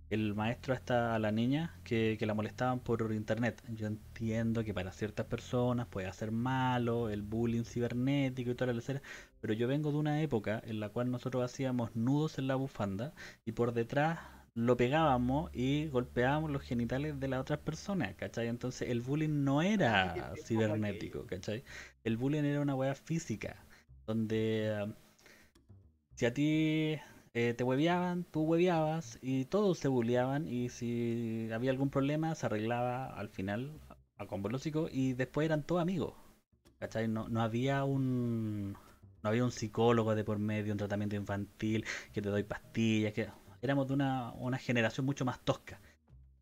el maestro a, esta, a la niña que, que la molestaban por internet. Yo entiendo que para ciertas personas puede ser malo, el bullying cibernético y toda la pero yo vengo de una época en la cual nosotros hacíamos nudos en la bufanda y por detrás lo pegábamos y golpeábamos los genitales de las otras personas, ¿cachai? Entonces el bullying no era cibernético, ¿cachai? El bullying era una weá física, donde eh, si a ti eh, te hueveaban, tú hueveabas y todos se bulleaban y si había algún problema se arreglaba al final a combo y después eran todos amigos, ¿cachai? No, no había un... No había un psicólogo de por medio, un tratamiento infantil, que te doy pastillas, que éramos de una, una generación mucho más tosca.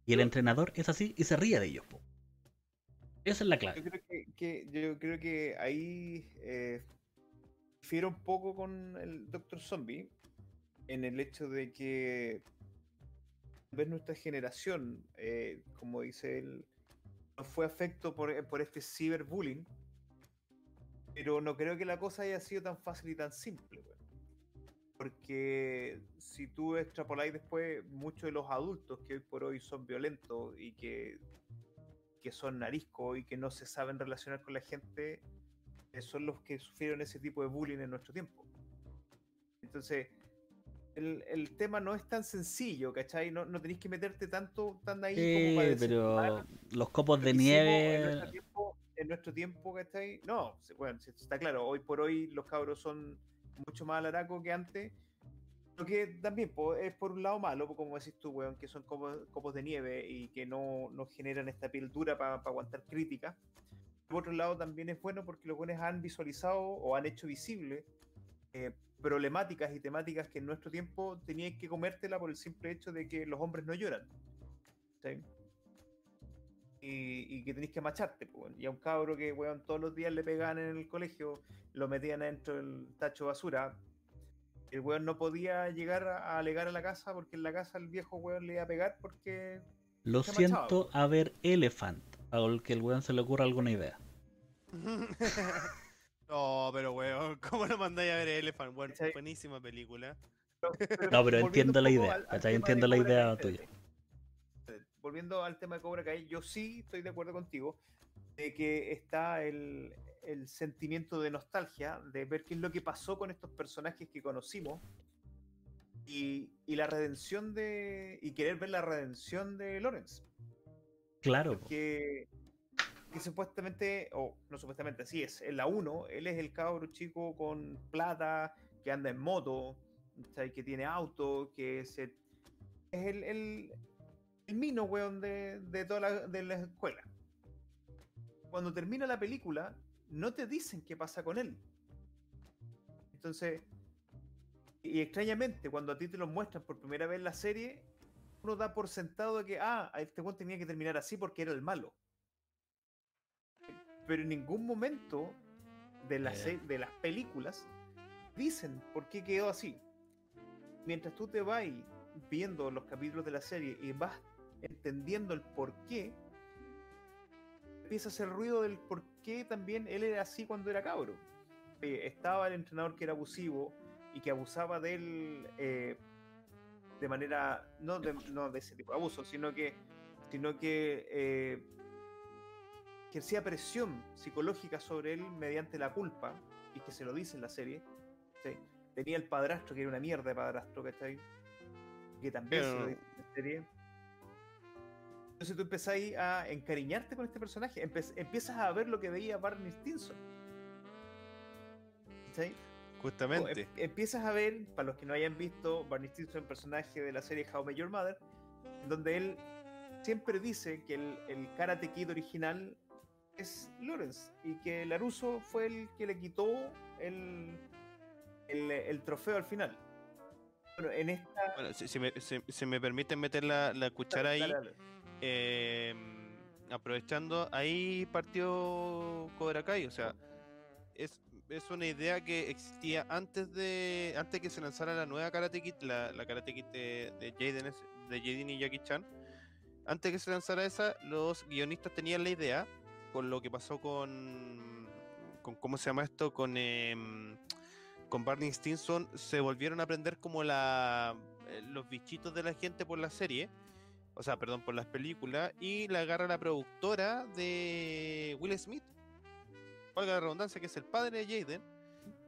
Y el entrenador es así y se ríe de ellos. po. Esa es la Yo clave. creo que, que- yo creo que ahí eh, difiero un poco con el Doctor Zombie en el hecho de que tal vez nuestra generación, eh, como dice él, no fue afecto por, por este ciberbullying, pero no creo que la cosa haya sido tan fácil y tan simple. Porque si tú extrapoláis después, muchos de los adultos que hoy por hoy son violentos y que que son nariscos y que no se saben relacionar con la gente, eh, son los que sufrieron ese tipo de bullying en nuestro tiempo. Entonces, el, el tema no es tan sencillo, ¿cachai? No, no tenéis que meterte tanto tan ahí como para Sí, decir, pero "Ah, los copos de hicimos En nieve. nuestro tiempo, en nuestro tiempo ¿cachai? No, bueno, está claro, hoy por hoy los cabros son mucho más alaracos que antes, Lo que también es por un lado malo, como decís tú, weón, que son copos, copos de nieve y que no, no generan esta piel dura para aguantar críticas. Por otro lado, también es bueno porque los buenos han visualizado o han hecho visible eh, problemáticas y temáticas que en nuestro tiempo tenías que comértela por el simple hecho de que los hombres no lloran. ¿sí? Y, y, que tenéis que macharte. Pues, y a un cabro que weón, todos los días le pegaban en el colegio, lo metían dentro del tacho de basura. El weón no podía llegar a alegar a la casa porque en la casa el viejo weón le iba a pegar porque. Lo siento a ver Elephant, a que el weón se le ocurra alguna idea. no, pero weón, ¿cómo lo mandáis a ver Elephant? Bueno, buenísima película. no, pero entiendo la idea, al, entiendo la idea tuya. Volviendo al tema de Cobra Kai, yo sí estoy de acuerdo contigo de que está el, el sentimiento de nostalgia, de ver qué es lo que pasó con estos personajes que conocimos y, y, la redención de. y querer ver la redención de Lawrence. Claro. Que, que supuestamente, o no supuestamente, sí es, en la 1, él es el cabro chico con plata, que anda en moto, que tiene auto, que se, es el, el, el mino, weón, de, de toda la, de la escuela. Cuando termina la película, no te dicen qué pasa con él. Entonces, y extrañamente, cuando a ti te lo muestran por primera vez en la serie, uno da por sentado de que, ah, este weón tenía que terminar así porque era el malo. Pero en ningún momento de, la de las películas dicen por qué quedó así. Mientras tú te vas viendo los capítulos de la serie y vas entendiendo el por qué, empieza a hacer ruido del por qué también él era así cuando era cabro. Eh, estaba el entrenador que era abusivo y que abusaba de él eh, de manera, no de, no de ese tipo de abuso, sino que, sino que eh, ejercía presión psicológica sobre él mediante la culpa, y que se lo dice en la serie. Tenía el padrastro, que era una mierda de padrastro, ¿cachai? Que también se lo dice en la serie entonces tú empezáis a encariñarte con este personaje, empiezas a ver lo que veía Barney Stinson. ¿Sí? Justamente. Em empiezas a ver, para los que no hayan visto, Barney Stinson, el personaje de la serie How Met Your Mother, donde él siempre dice que el, el Karate Kid original es Lawrence y que Laruso fue el que le quitó el, el, el trofeo al final. Bueno, en esta. Bueno, si, si, me, si, si me, permiten meter la, la cuchara dale, ahí. Dale, dale. Eh, aprovechando, ahí partió Cobra Kai, o sea, es, es, una idea que existía antes de antes que se lanzara la nueva Karate Kid, la, la Karate Kid de, de, Jaden, de Jaden y Jackie Chan. Antes que se lanzara esa, los guionistas tenían la idea, con lo que pasó con, con ¿cómo se llama esto? Con, eh, con Barney Stinson, se volvieron a aprender como la, eh, los bichitos de la gente por la serie o sea, perdón, por las películas, y la agarra la productora de Will Smith, valga la redundancia, que es el padre de Jaden,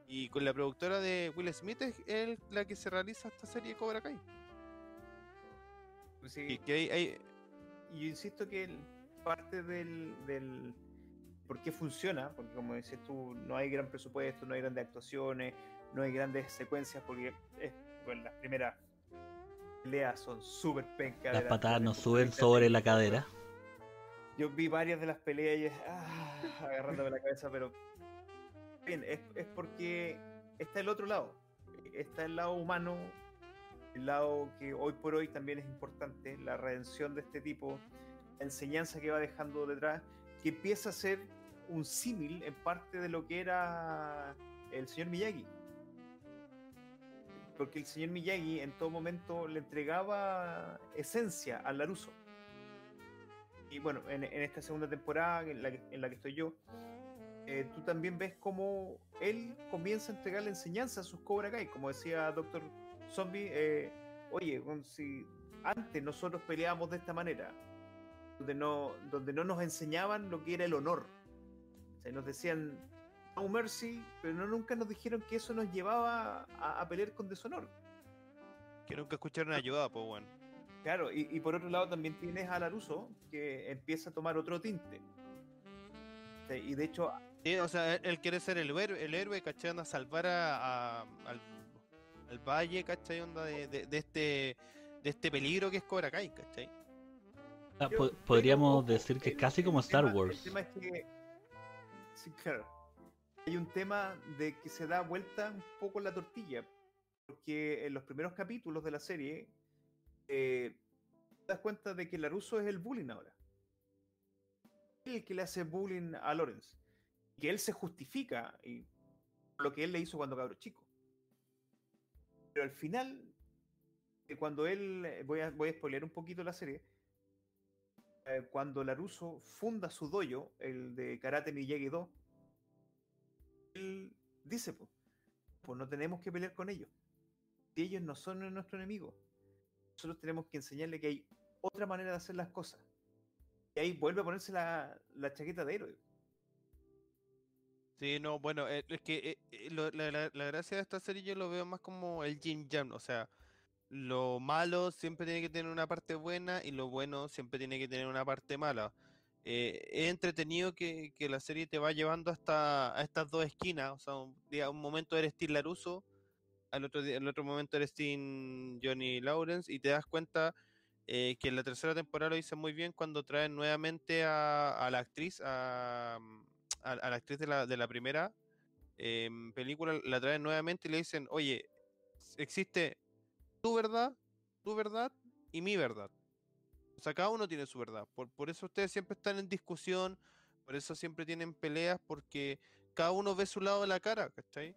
y con la productora de Will Smith es la que se realiza esta serie Cobra Kai. Pues sí, y que hay, hay... Yo insisto que parte del, del por qué funciona, porque como dices tú, no hay gran presupuesto, no hay grandes actuaciones, no hay grandes secuencias, porque es, bueno, las primeras peleas son súper pencas. Las patadas nos suben sobre la cadera. Yo vi varias de las peleas y ah, agarrándome la cabeza, pero bien, es, es, porque está el otro lado. Está el lado humano, el lado que hoy por hoy también es importante, la redención de este tipo, la enseñanza que va dejando detrás, que empieza a ser un símil en parte de lo que era el señor Miyagi porque el señor Miyagi en todo momento le entregaba esencia al Laruso. Y bueno, en, en esta segunda temporada en la que, en la que estoy yo, eh, tú también ves cómo él comienza a entregarle enseñanza a sus Cobra Kai, como decía Doctor Zombie, eh, oye, si antes nosotros peleábamos de esta manera, donde no, donde no nos enseñaban lo que era el honor, o sea, nos decían, No Mercy, pero no, nunca nos dijeron que eso nos llevaba a, a pelear con deshonor. Que nunca escucharon ayuda, pues bueno. Claro, y, y, por otro lado también tienes a Laruso, que empieza a tomar otro tinte. Y de hecho... Sí, o sea, él, él quiere ser el héroe, el héroe, ¿cachai? A salvar a, a, al, al valle, ¿cachai? Onda de, de, de este de este peligro que es Cobra Kai, ¿cachai? Ah, po- podríamos decir que es casi como Star Wars. El tema es que. Sí, claro. Hay un tema de que se da vuelta un poco la tortilla. Porque en los primeros capítulos de la serie. eh, te das cuenta de que Laruso es el bullying ahora. El que le hace bullying a Lawrence. Y que él se justifica y, lo que él le hizo cuando cabro chico. Pero al final, eh, cuando él. eh, Voy a, voy a un poquito la serie eh, cuando Laruso funda su dojo, el de Karate Miyagi 2, él dice, pues, pues no tenemos que pelear con ellos. Si ellos no son nuestro enemigo, nosotros tenemos que enseñarle que hay otra manera de hacer las cosas. Y ahí vuelve a ponerse la, la chaqueta de héroe. Sí, no, bueno, eh, es que eh, eh, lo- la, la- la gracia de esta serie yo lo veo más como el yin yang, o sea, lo malo siempre tiene que tener una parte buena y lo bueno siempre tiene que tener una parte mala. Eh, es entretenido que, la serie te va llevando hasta a estas dos esquinas, o sea, un, día, un momento eres Steve Laruso, al otro día, al otro momento eres Team Johnny Lawrence y te das cuenta eh, que en la tercera temporada lo hice muy bien cuando traen nuevamente a, la actriz, a, a- a la actriz de la, de la primera em, película, la traen nuevamente y le dicen, oye, existe tu verdad, tu verdad y mi verdad. O sea, cada uno tiene su verdad. Por, por eso ustedes siempre están en discusión, por eso siempre tienen peleas, porque cada uno ve su lado de la cara, ¿cachai?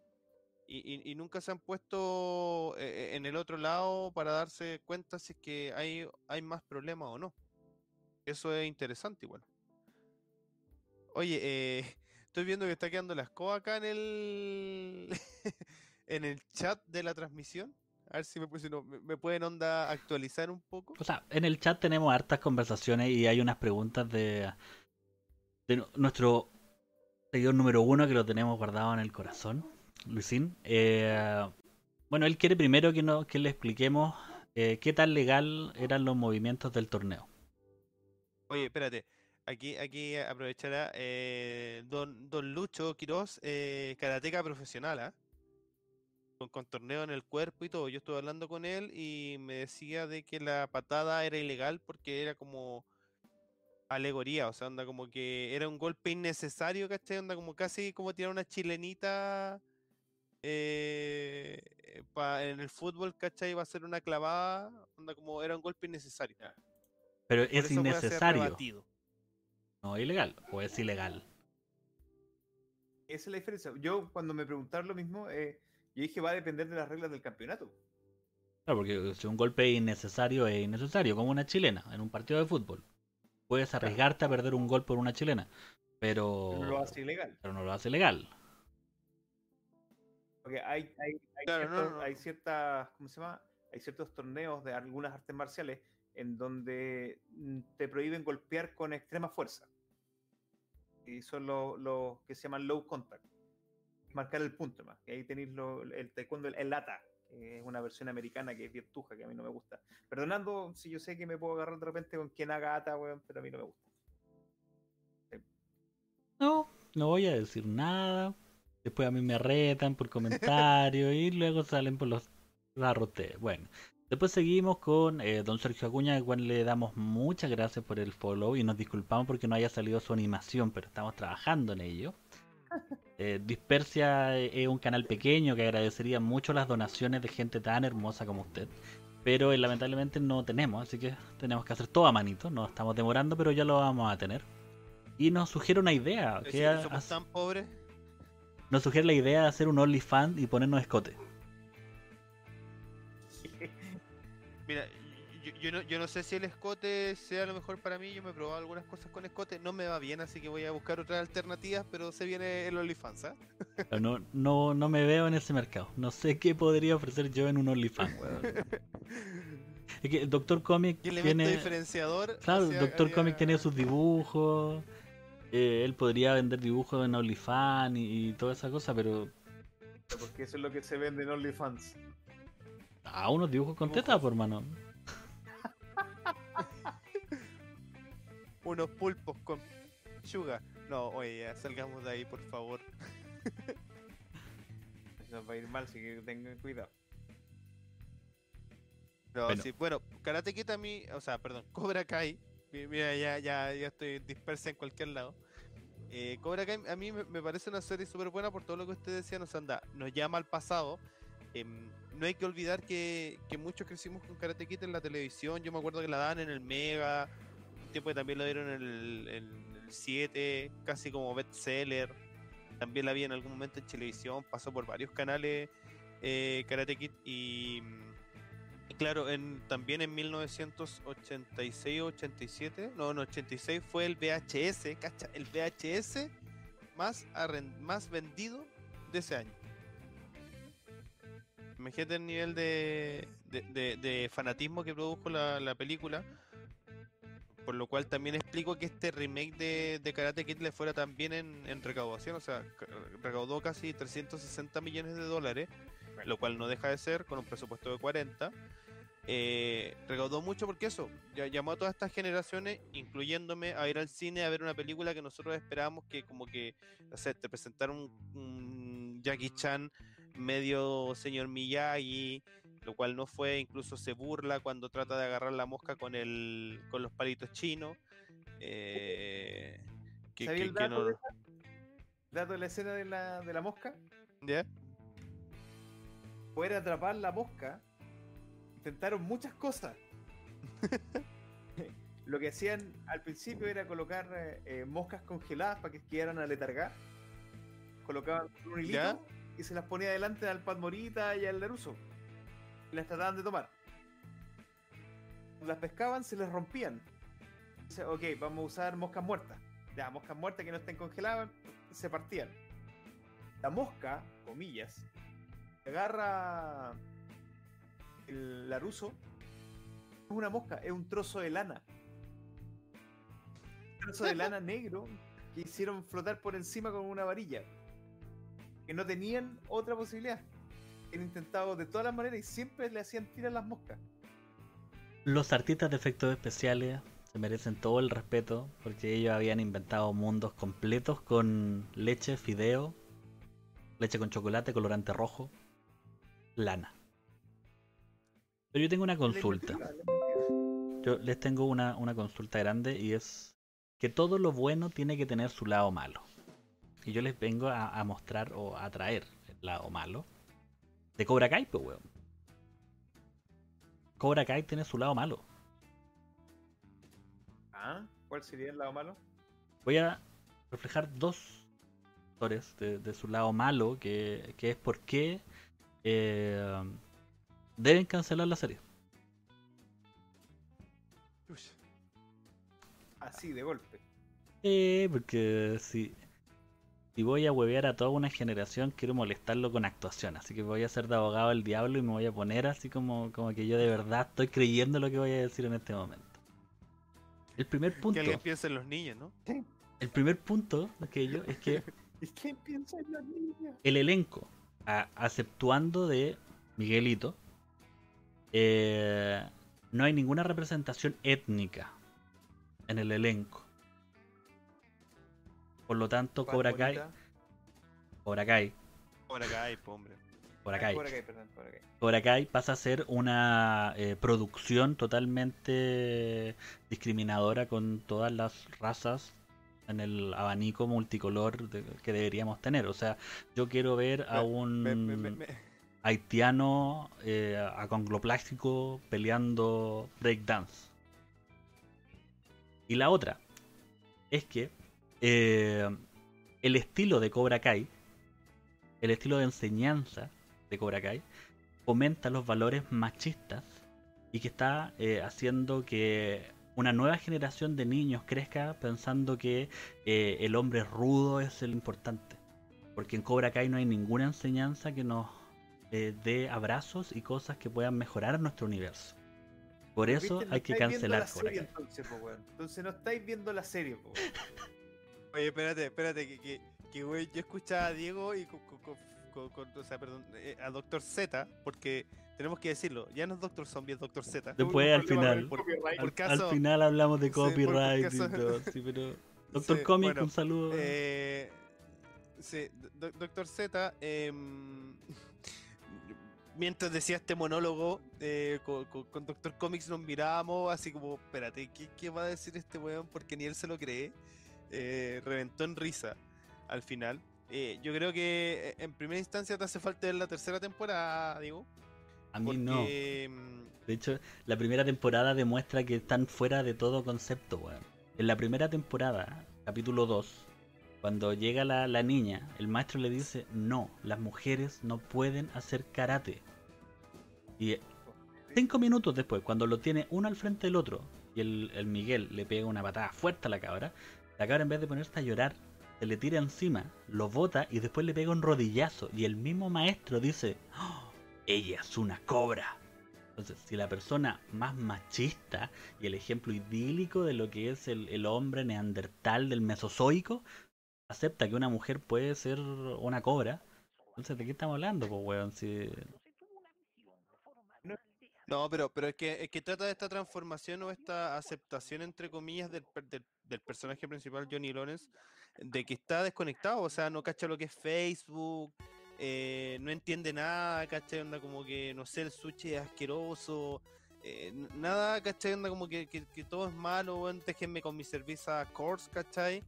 Y, y- y nunca se han puesto eh, eh, en el otro lado para darse cuenta si es que hay, hay más problemas o no. Eso es interesante igual. Oye, eh, estoy viendo que está quedando la escoba acá en el en el chat de la transmisión. A ver si me, si no, me- me pueden onda actualizar un poco. O sea, en el chat tenemos hartas conversaciones y hay unas preguntas de, de nu- nuestro seguidor número uno que lo tenemos guardado en el corazón, Luisín. Eh, bueno, él quiere primero que, no, que le expliquemos eh, qué tan legal eran los movimientos del torneo. Oye, espérate. Aquí, aquí aprovechará eh, don, don Lucho Quiroz, karateca profesional, ¿ah? Con, con torneo en el cuerpo y todo. Yo estuve hablando con él y me decía de que la patada era ilegal porque era como alegoría, o sea, onda como que era un golpe innecesario, ¿cachai? Onda como casi como tirar una chilenita eh, eh, pa- en el fútbol, ¿cachai? Va a ser una clavada, onda como era un golpe innecesario. Pero Por es innecesario, no ilegal, o es ilegal. Esa es la diferencia. Yo, cuando me preguntaron lo mismo, eh, yo dije va a depender de las reglas del campeonato. Claro, porque si un golpe es innecesario, es innecesario, como una chilena en un partido de fútbol. Puedes arriesgarte a perder un gol por una chilena, pero, No lo hace ilegal. pero no lo hace legal. Porque hay, hay, hay, Claro, no, ciertos- no, hay ciertas, ¿cómo se llama? Hay ciertos torneos de algunas artes marciales en donde mm, te prohíben golpear con extrema fuerza. Y son los los que se llaman low contact. Marcar el punto más. Y ahí tenéis lo- el taekwondo, el, el lata, que es una versión americana que es virtuja, que a mí no me gusta. Perdonando si yo sé que me puedo agarrar de repente con quien haga ata, weón, pero a mí no me gusta. No, no voy a decir nada. Después a mí me retan por comentarios y luego salen por los garrotes. Bueno, después seguimos con eh, don Sergio Acuña, al cual le damos muchas gracias por el follow y nos disculpamos porque no haya salido su animación, pero estamos trabajando en ello. Eh, Dispersia es un canal pequeño que agradecería mucho las donaciones de gente tan hermosa como usted. Pero eh, lamentablemente no tenemos, así que tenemos que hacer todo a manito. Nos estamos demorando, pero ya lo vamos a tener. Y nos sugiere una idea. Es que somos hace- tan pobres. nos sugiere la idea de hacer un OnlyFans y ponernos escote. Mira, yo, no, yo no sé si el escote sea lo mejor para mí. Yo me he probado algunas cosas con escote. No me va bien, así que voy a buscar otras alternativas. Pero se viene el OnlyFans, ¿ah? No, no, no me veo en ese mercado. No sé qué podría ofrecer yo en un OnlyFans, weón. Es que el Doctor Comic Y el elemento tiene. diferenciador. Claro, el Doctor haría- Comic tiene sus dibujos. eh, él podría vender dibujos en OnlyFans y, y toda esa cosa, pero. Porque eso es lo que se vende en OnlyFans. A unos dibujos con teta, por mano. Unos pulpos con sugar. No, oye, ya, salgamos de ahí, por favor. Nos va a ir mal, así que tengan cuidado. No, Bueno. sí, bueno, Karate Kid a mí, o sea, perdón, Cobra Kai, mi- mira, ya, ya, ya estoy dispersa en cualquier lado. Eh, Cobra Kai a mí me, me parece una serie súper buena por todo lo que usted decía, nos anda, nos llama al pasado. Em, no hay que olvidar que, que muchos crecimos con Karate Kid en la televisión, yo me acuerdo que la daban en el Mega, tiempo que también lo dieron en el, en el 7, casi como bestseller. También la vi en algún momento en televisión, pasó por varios canales eh, Karate Kid y, claro, también en 1986 o 87, no, en 86 fue el VHS, cacha, el VHS más, más vendido de ese año. Imagínate el nivel de, de, fanatismo que produjo la película. Por lo cual también explico que este remake de, de Karate Kid le fuera tan bien en, en recaudación. O sea, ca- recaudó casi 360 millones de dólares, lo cual no deja de ser con un presupuesto de 40. Eh, recaudó mucho porque eso ya llamó a todas estas generaciones, incluyéndome, a ir al cine a ver una película que nosotros esperábamos que como que, no sé, te presentaron un, un Jackie Chan medio señor Miyagi, lo cual no fue, incluso se burla cuando trata de agarrar la mosca con el con los palitos chinos. eh, que, ¿Sabía que- el que dato, no- de dato de la escena de la, de la mosca? ¿Ya? Poder atrapar la mosca, intentaron muchas cosas. Lo que hacían al principio era colocar eh, eh, moscas congeladas para que quedaran a letargar. Colocaban un hilito ¿Ya? y se las ponía delante al Pat Morita y al Laruso. Las trataban de tomar. Las pescaban, se les rompían. Dice, ok, vamos a usar moscas muertas. Ya, moscas muertas que no estén congeladas, se partían. La mosca, comillas, agarra el Laruso. Es una mosca, es un trozo de lana. Un trozo de lana negro que hicieron flotar por encima con una varilla. Que no tenían otra posibilidad. Han intentado de todas las maneras y siempre le hacían tirar las moscas. Los artistas de efectos especiales se merecen todo el respeto porque ellos habían inventado mundos completos con leche, fideo, leche con chocolate, colorante rojo, lana. Pero yo tengo una consulta. Yo les tengo una, una consulta grande y es que todo lo bueno tiene que tener su lado malo. Y yo les vengo a, a mostrar o a traer el lado malo de Cobra Kai, pues weón. Cobra Kai tiene su lado malo. Ah, ¿cuál sería el lado malo? Voy a reflejar dos factores de, de su lado malo, que, que es por qué eh, deben cancelar la serie. Así, de golpe. Eh, porque si, si voy a huevear a toda una generación, quiero molestarlo con actuación. Así que voy a ser de abogado del diablo y me voy a poner así como, como que yo de verdad estoy creyendo lo que voy a decir en este momento. El primer Que punto, alguien piense en los niños, ¿no? el primer punto de aquello es que ¿Y quién piensa en los niños? el elenco, a- aceptuando de Miguelito, eh, no hay ninguna representación étnica en el elenco. Por lo tanto, Cobra Kai. Cobra Kai, hombre. Cobra Ah, Kai, Cobra Kai, perdón, Cobra Kai. Cobra Kai pasa a ser una eh, producción totalmente discriminadora con todas las razas en el abanico multicolor de- que deberíamos tener. O sea, yo quiero ver a un me- me- me- me- haitiano eh, acongoplástico peleando breakdance. Y la otra es que eh, el estilo de Cobra Kai, el estilo de enseñanza de Cobra Kai, fomenta los valores machistas y que está eh, haciendo que una nueva generación de niños crezca pensando que eh, el hombre rudo es el importante. Porque en Cobra Kai no hay ninguna enseñanza que nos eh, dé abrazos y cosas que puedan mejorar nuestro universo. Por eso ¿Viste? No hay que cancelar la Cobra serie, Kai. entonces, no estáis viendo la serie, po, weón. Oye, espérate, espérate, que, que, que, güey, yo escuchaba a Diego y con, con- con- con- con- o sea, perdón, eh, a Doctor Z, porque tenemos que decirlo, ya no es Doctor Zombie, es Doctor Z. Después, al final. Por Al, caso- al final hablamos de Sí, por- por copyright caso- y todo, sí, pero... Doctor Sí, Comic, bueno, un saludo. Eh, sí, Do- Doctor Z, em, mientras decía este monólogo eh, con, con- con Doctor Comics nos mirábamos así como, espérate, ¿qué, qué va a decir este weón? Porque ni él se lo cree. Eh, reventó en risa al final. Eh, yo creo que eh, en primera instancia te hace falta ver la tercera temporada, digo. A mí no. porque, mm, De hecho, la primera temporada demuestra que están fuera de todo concepto, weón. En la primera temporada, capítulo 2, cuando llega la, la niña, el maestro le dice, no, las mujeres no pueden hacer karate. Y cinco minutos después, cuando lo tiene uno al frente del otro, y el, el Miguel le pega una patada fuerte a la cabra, la cabra en vez de ponerse a llorar, se le tira encima, lo bota y después le pega un rodillazo. Y el mismo maestro dice, "Oh, ella es una cobra. Entonces, si la persona más machista y el ejemplo idílico de lo que es el, el hombre neandertal del mesozoico, acepta que una mujer puede ser una cobra, entonces, ¿de qué estamos hablando, pues, weón? Si... No, pero, pero es, que, es que trata de esta transformación o esta aceptación, entre comillas, del, del, del personaje principal, Johnny Lawrence, de que está desconectado, o sea, no cacha lo que es Facebook, eh, no entiende nada, ¿cachai? Onda como que, no sé, el sushi es asqueroso, eh, nada, ¿cachai? Onda como que, que, que todo es malo, weón, déjenme con mi cerveza Coors, ¿cachai?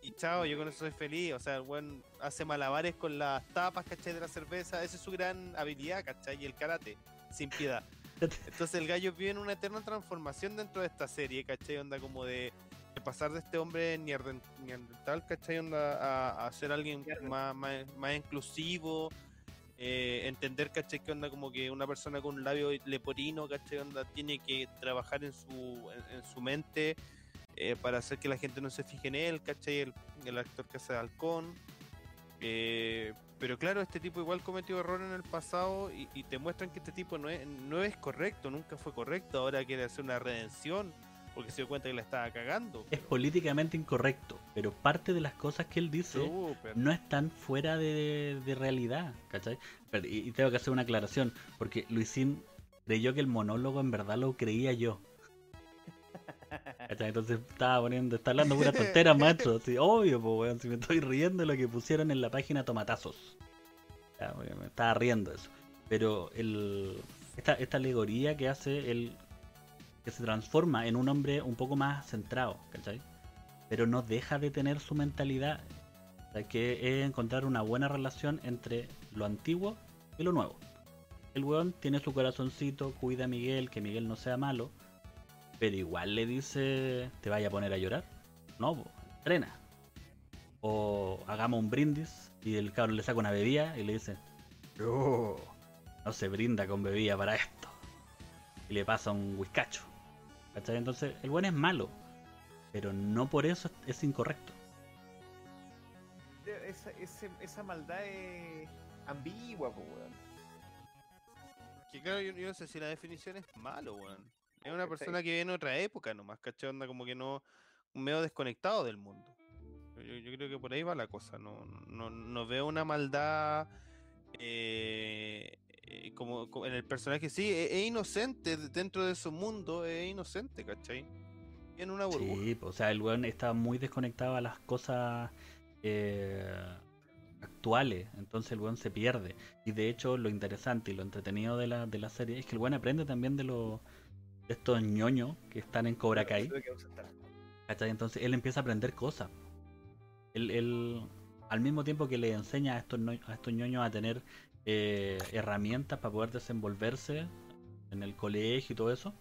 Y chao, yo con eso soy feliz, o sea, el weón hace malabares con las tapas, ¿cachai? De la cerveza, esa es su gran habilidad, ¿cachai? Y el karate, sin piedad. Entonces el gallo vive en una eterna transformación dentro de esta serie, ¿cachai? Onda como de, de pasar de este hombre nearden- neandertal, ¿cachai? Onda a, a ser alguien más, más, más inclusivo, eh, entender, ¿cachai? Que onda como que una persona con un labio leporino, ¿cachai? Onda tiene que trabajar en su, en, en su mente eh, para hacer que la gente no se fije en él, ¿cachai? El, el actor que hace de halcón. Eh, pero claro, este tipo igual cometió error en el pasado y, y te muestran que este tipo no es, no es correcto, nunca fue correcto, ahora quiere hacer una redención porque se dio cuenta que la estaba cagando. Es políticamente incorrecto, pero parte de las cosas que él dice no están fuera de, de realidad, ¿cachai? Pero- y, y tengo que hacer una aclaración, porque Luisín creyó que el monólogo en verdad lo creía yo. ¿cachai? Entonces estaba poniendo, está hablando pura tontera. Así, obvio, pues, si me estoy riendo de lo que pusieron en la página Tomatazos. Ya, me estaba riendo eso. Pero el, esta, esta alegoría que hace el que se transforma en un hombre un poco más centrado, ¿cachai? Pero no deja de tener su mentalidad, que es encontrar una buena relación entre lo antiguo y lo nuevo. El weón tiene su corazoncito, cuida a Miguel, que Miguel no sea malo, pero igual le dice, ¿te vaya a poner a llorar? No, po, entrena. O hagamos un brindis y el cabrón le saca una bebida y le dice, no, no se brinda con bebida para esto. Y le pasa un whiskacho. ¿Cachai? Entonces, el buen es malo, pero no por eso es- incorrecto. Esa, maldad es ambigua, po, weón. Que claro, yo, yo no sé si la definición es malo, weón. Es una persona que vive en otra época nomás, ¿cachai? Onda como que no, medio desconectado del mundo. Yo, yo creo que por ahí va la cosa, no, no, no veo una maldad eh, eh, como, como en el personaje, sí, es, es inocente de- dentro de su mundo, es inocente, ¿cachai? En una burbuja. Sí, po, o sea, el weón está muy desconectado a las cosas eh, actuales, entonces el weón se pierde. Y de hecho, lo interesante y lo entretenido de la, de la serie es que el weón aprende también de los de estos ñoños que están en Cobra Kai. ¿cachai? Entonces él empieza a aprender cosas. Él, él, al mismo tiempo que le enseña a estos, a estos ñoños a tener eh, herramientas para poder desenvolverse en el colegio y todo eso,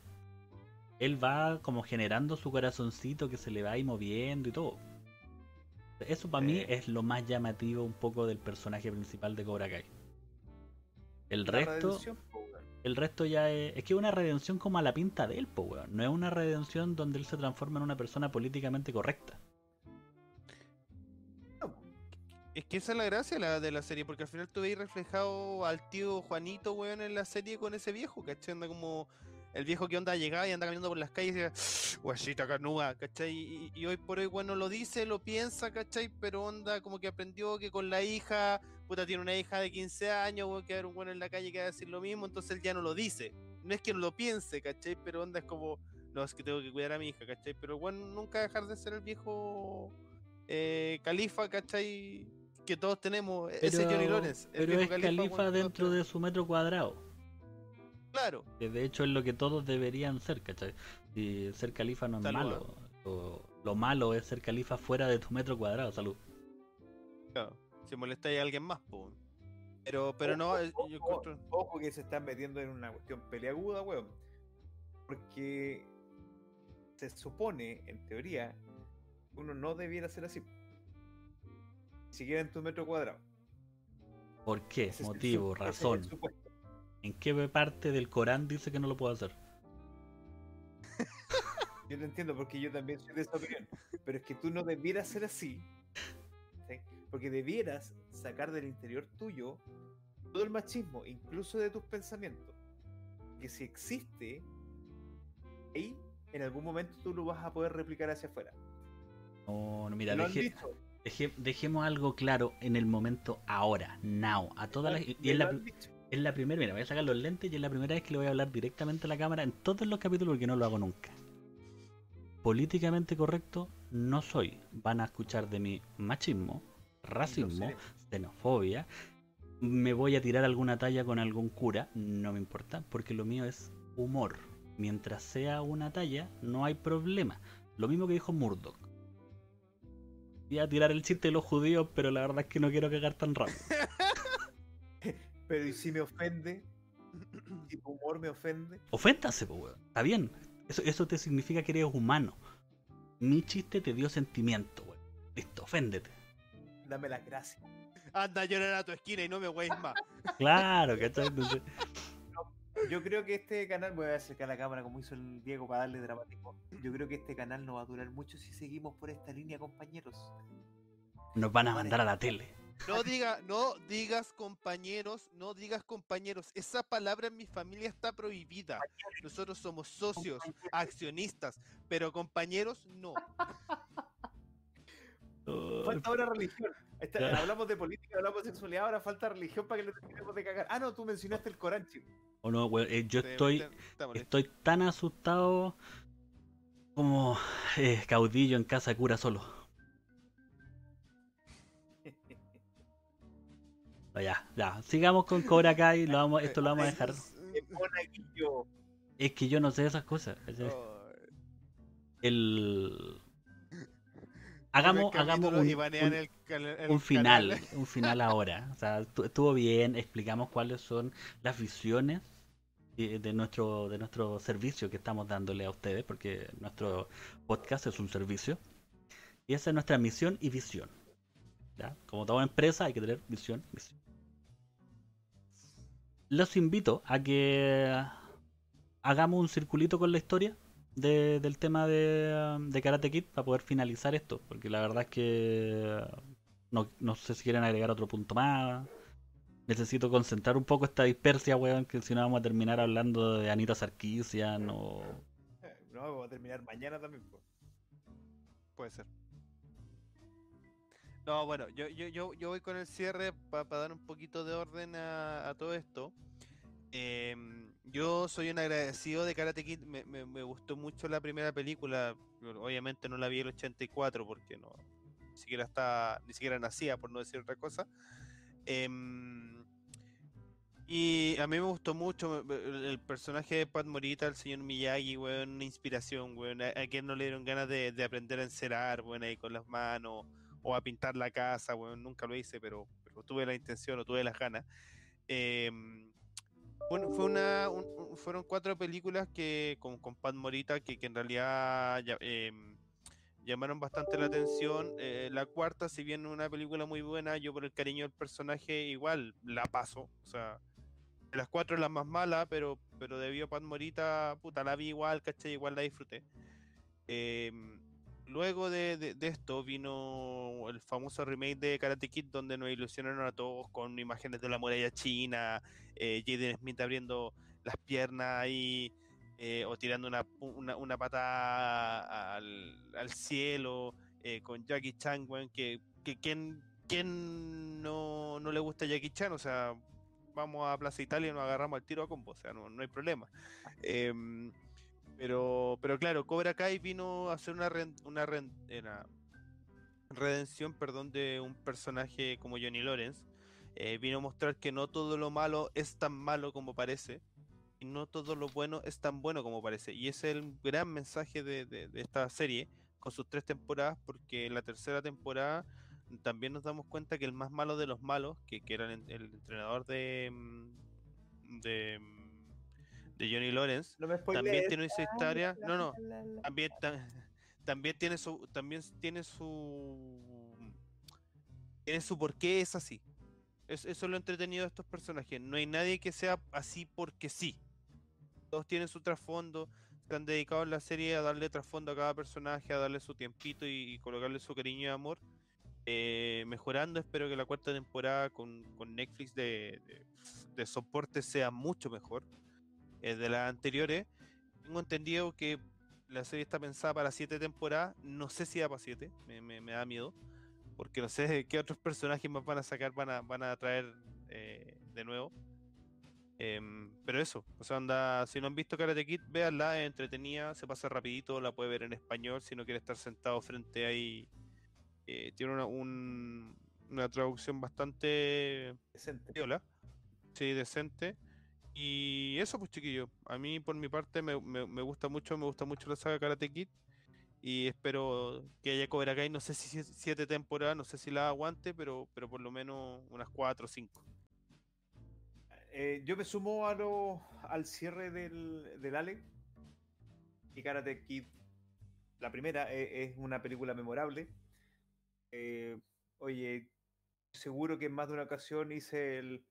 él va como generando su corazoncito que se le va ahí moviendo y todo. Eso para mí Sí. es lo más llamativo un poco del personaje principal de Cobra Kai. El La resto, el resto ya es, es que es una redención como a la pinta de él, po, weón. No es una redención donde él se transforma en una persona políticamente correcta. Es que esa es la gracia de la, serie, porque al final tú veis reflejado al tío Juanito, weón, en la serie con ese viejo, ¿cachai? Anda como el viejo que onda llegaba y anda caminando por las calles y guachita carnuda, ¿cachai? Y, hoy por hoy, bueno, lo dice, lo piensa, ¿cachai? Pero onda como que aprendió que con la hija, puta, tiene una hija de 15 años, weón, que a haber un bueno en la calle que va a decir lo mismo, entonces él ya no lo dice. No es que no lo piense, ¿cachai? Pero onda es como, no, es que tengo que cuidar a mi hija, ¿cachai? Pero bueno, nunca dejar de ser el viejo eh, califa, ¿cachai? Que todos tenemos, e-, ese Johnny Pero, Lawrence. pero es califa dentro de su metro cuadrado. Claro, Que de hecho es lo que todos deberían ser, ¿cachai? Y ser califa no es Salud, malo. Lo, lo malo es ser califa fuera de tu metro cuadrado, salud. claro. Si molestáis a alguien más, po. Pero, pero no, Ojo, eh, yo encuentro- Ojo que se están metiendo en una cuestión peleaguda, weón. Porque se supone, en teoría, que uno no debiera ser así. Ni siquiera en tu metro cuadrado. ¿Por qué? Ese Motivo, razón. ¿En qué parte del Corán dice que no lo puedo hacer? Yo te entiendo porque yo también soy de esa opinión. Pero es que tú no debieras ser así. ¿sí? Porque debieras sacar del interior tuyo todo el machismo, incluso de tus pensamientos. Que si existe, ahí en algún momento tú lo vas a poder replicar hacia afuera. No, no, mira, Lo han dicho, deje- dejemos algo claro en el momento ahora, now. A todas las, y es la, es la primera, mira, voy a sacar los lentes y es la primera vez que le voy a hablar directamente a la cámara en todos los capítulos porque no lo hago nunca. Políticamente correcto no soy. Van a escuchar de mi machismo, racismo, xenofobia. Me voy a tirar alguna talla con algún cura, no me importa, porque lo mío es humor. Mientras sea una talla, no hay problema. Lo mismo que dijo Murdoch. Voy a tirar el chiste de los judíos, pero la verdad es que no quiero cagar tan rápido. Pero ¿y si me ofende? Si tu humor me ofende, Oféntase, po, weón. Está bien. Eso, eso te significa que eres humano. Mi chiste te dio sentimiento, weón. Listo, oféndete. dame las gracias. Anda a llorar a tu esquina y no me weis más. Claro, ¿cachai? Entonces, Yo creo que este canal, voy a acercar la cámara como hizo el Diego para darle dramatismo. Yo creo que este canal no va a durar mucho si seguimos por esta línea, compañeros. nos van a mandar a la tele. No diga, no digas compañeros, no digas compañeros. Esa palabra en mi familia está prohibida. Nosotros somos socios, accionistas, pero compañeros no. Falta ahora religión. Está- Claro. Hablamos de política, hablamos de sexualidad, ahora falta religión para que le terminemos de cagar. Ah, no, tú mencionaste el Corán, chico. O no, weón, eh, yo estoy, está- está molesto. estoy tan asustado como eh, caudillo en casa de cura solo. Ah, Ya, ya, sigamos con Cobra Kai, lo vamos, esto lo vamos a dejar. Es que yo no sé esas cosas. Oh, El... Hagamos, hagamos un, y banean un- el cal- el un final, un final ahora. O sea, estu- estuvo bien, explicamos cuáles son las visiones eh, de nuestro, de nuestro servicio que estamos dándole a ustedes, porque nuestro podcast es un servicio. Y esa es nuestra misión y visión. ¿ya? Como toda empresa hay que tener visión. Los invito a que hagamos un circulito con la historia de- del tema de, de Karate Kid para poder finalizar esto, porque la verdad es que no, no sé si quieren agregar otro punto más. Necesito concentrar un poco esta dispersia, weón, que si no vamos a terminar hablando de Anita Sarkeesian o... Eh, No, vamos a terminar mañana también. Puede ser. No, bueno, yo, yo, yo, voy con el cierre para dar un poquito de orden a, a todo esto. Em, yo soy un agradecido de Karate Kid, me, me- me gustó mucho la primera película, obviamente no la vi el 84 porque no, ni siquiera está, ni siquiera nacía por no decir otra cosa. Em, y a mí me gustó mucho el, personaje de Pat Morita, el señor Miyagi, weón, una inspiración, weón. A, a quien no le dieron ganas de, de aprender a encerar, weón, ahí con las manos, o a pintar la casa, weón, nunca lo hice, pero, pero tuve la intención o tuve las ganas. Em, bueno, fue una, un- fueron cuatro películas que con, con Pat Morita que, que en realidad em, llamaron bastante la atención. Eh, la cuarta, si bien una película muy buena, yo por el cariño del personaje igual la paso. O sea, de las cuatro es la más mala, pero, pero debido a Pat Morita, puta, la vi igual, caché, igual la disfruté. Em, luego de, de- de esto vino el famoso remake de Karate Kid, donde nos ilusionaron a todos con imágenes de la muralla china, eh, Jaden Smith abriendo las piernas ahí, eh, o tirando una, una, una pata al, al cielo, eh, con Jackie Chan, que, que ¿quién, quién no, no le gusta Jackie Chan? O sea, vamos a Plaza Italia y nos agarramos al tiro a combo, o sea, no, no hay problema. Em, pero, pero claro, Cobra Kai vino a hacer una, ren- una, era redención, perdón, de un personaje como Johnny Lawrence. Eh, vino a mostrar que no todo lo malo es tan malo como parece y no todo lo bueno es tan bueno como parece. Y ese es el gran mensaje de, de- esta serie con sus tres temporadas, porque en la tercera temporada también nos damos cuenta que el más malo de los malos, que, que era el, entrenador de, mm, mm, de Johnny Lawrence, No también tiene esa historia. No, no, La, la, la. también, ta- también tiene su también tiene su tiene su por qué es así. Es- eso es lo entretenido de estos personajes. No hay nadie que sea así porque sí. Todos tienen su trasfondo se han dedicado en la serie a darle trasfondo a cada personaje a darle su tiempito y, y colocarle su cariño y amor. Eh, mejorando espero que la cuarta temporada con, con Netflix de, de- de soporte sea mucho mejor eh, de las anteriores tengo entendido que la serie está pensada para siete temporadas. No sé si da para siete, me, me- me da miedo. Porque no sé qué otros personajes más van a sacar, van a, van a traer eh, de nuevo. Em, pero eso, o sea, anda, si no han visto Karate Kid, véanla, es entretenida, se pasa rapidito, la puede ver en español si no quiere estar sentado frente ahí. Eh, tiene una, un- una traducción bastante Decente. piola, sí, decente. Y eso, pues chiquillo, a mí por mi parte me, me- me gusta mucho, me gusta mucho la saga Karate Kid. Y espero que haya Cobra Kai, no sé si sie- siete temporadas, no sé si la aguante, pero, pero por lo menos unas cuatro o cinco. Eh, yo me sumo a lo, al cierre del, del Ale. Y Karate Kid, la primera, eh, es una película memorable. Eh, oye, seguro que en más de una ocasión hice el.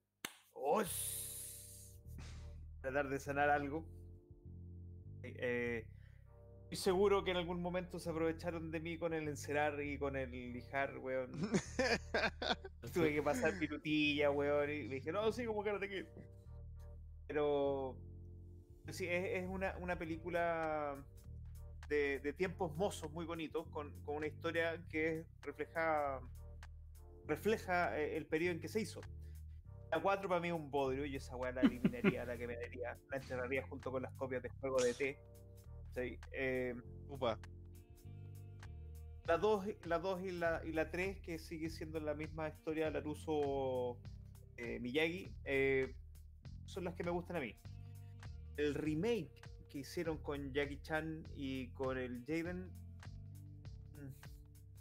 ¡Osh! Tratar de sanar algo. Eh, estoy seguro que en algún momento se aprovecharon de mí con el encerar y con el lijar, weón. Tuve que pasar pirutilla, weón, y me dije, no, sí, como Karate Kid. Pero sí, es, es una, una película de, de tiempos mozos muy bonitos, con, con una historia que refleja, refleja eh, el periodo en que se hizo. La 4 para mí es un bodrio, y esa weá la eliminaría, la que me daría, la enterraría junto con las copias de juego de T. Sí, eh, Upa. la 2 la dos y la, y la 3, que sigue siendo la misma historia de Laruso eh, Miyagi, eh, son las que me gustan a mí. El remake que hicieron con Jackie Chan y con el Jaden,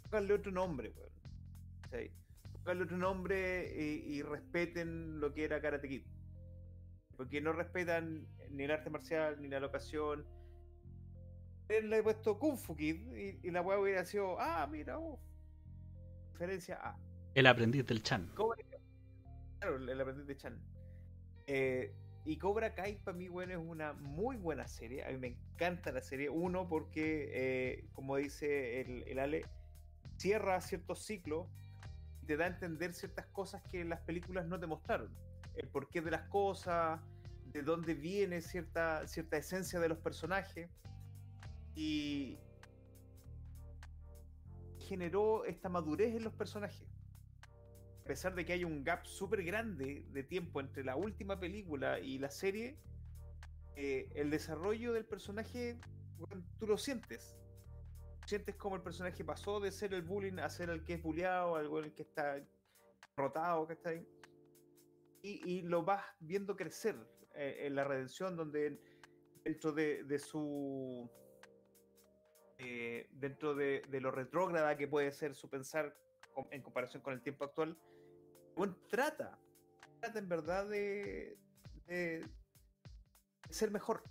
pónganle otro nombre, weón. Sí. Pónganle otro nombre y, y respeten lo que era Karate Kid. Porque no respetan ni el arte marcial, ni la locación, le he puesto Kung Fu Kid y, y la weá hubiera sido, ah, mira, oh, referencia a El aprendiz del Chan. Cobra Claro, el aprendiz de Chan. Eh, y Cobra Kai para mí, bueno, es una muy buena serie. A mí me encanta la serie. Uno, porque, eh, como dice el, el Ale, cierra ciertos ciclos te da a entender ciertas cosas que las películas no te mostraron. El porqué de las cosas, de dónde viene cierta, cierta esencia de los personajes. Y generó esta madurez en los personajes. A pesar de que hay un gap súper grande de tiempo entre la última película y la serie, eh, el desarrollo del personaje, tú lo sientes. Sientes como el personaje pasó de ser el bullying a ser el que es bulleado, al weón el que está rotado, que está ahí. Y, y lo vas viendo crecer eh, en la redención, donde dentro de, de su. eh, dentro de, de lo retrógrada que puede ser su pensar com- en comparación con el tiempo actual, bueno, trata, trata en verdad de- de ser mejor.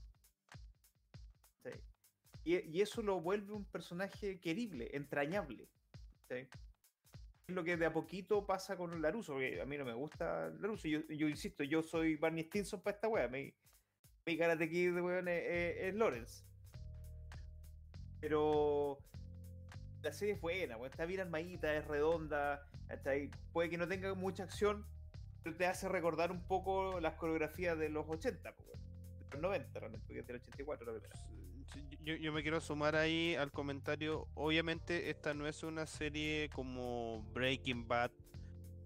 Y, eso lo vuelve un personaje querible, entrañable. ¿sí? Lo que de a poquito pasa con Laruso, porque a mí no me gusta Laruso. Yo, insisto, yo soy Barney Stinson para esta wea. Mi, mi Karate Kid, weón, es, Lawrence. Pero la serie es buena, weón, está bien armadita, es redonda, puede que no tenga mucha acción, pero te hace recordar un poco las coreografías de los 80, pues, weón, de los 90 realmente, porque es del 84 la primera. Yo, me quiero sumar ahí al comentario. Obviamente, esta no es una serie como Breaking Bad.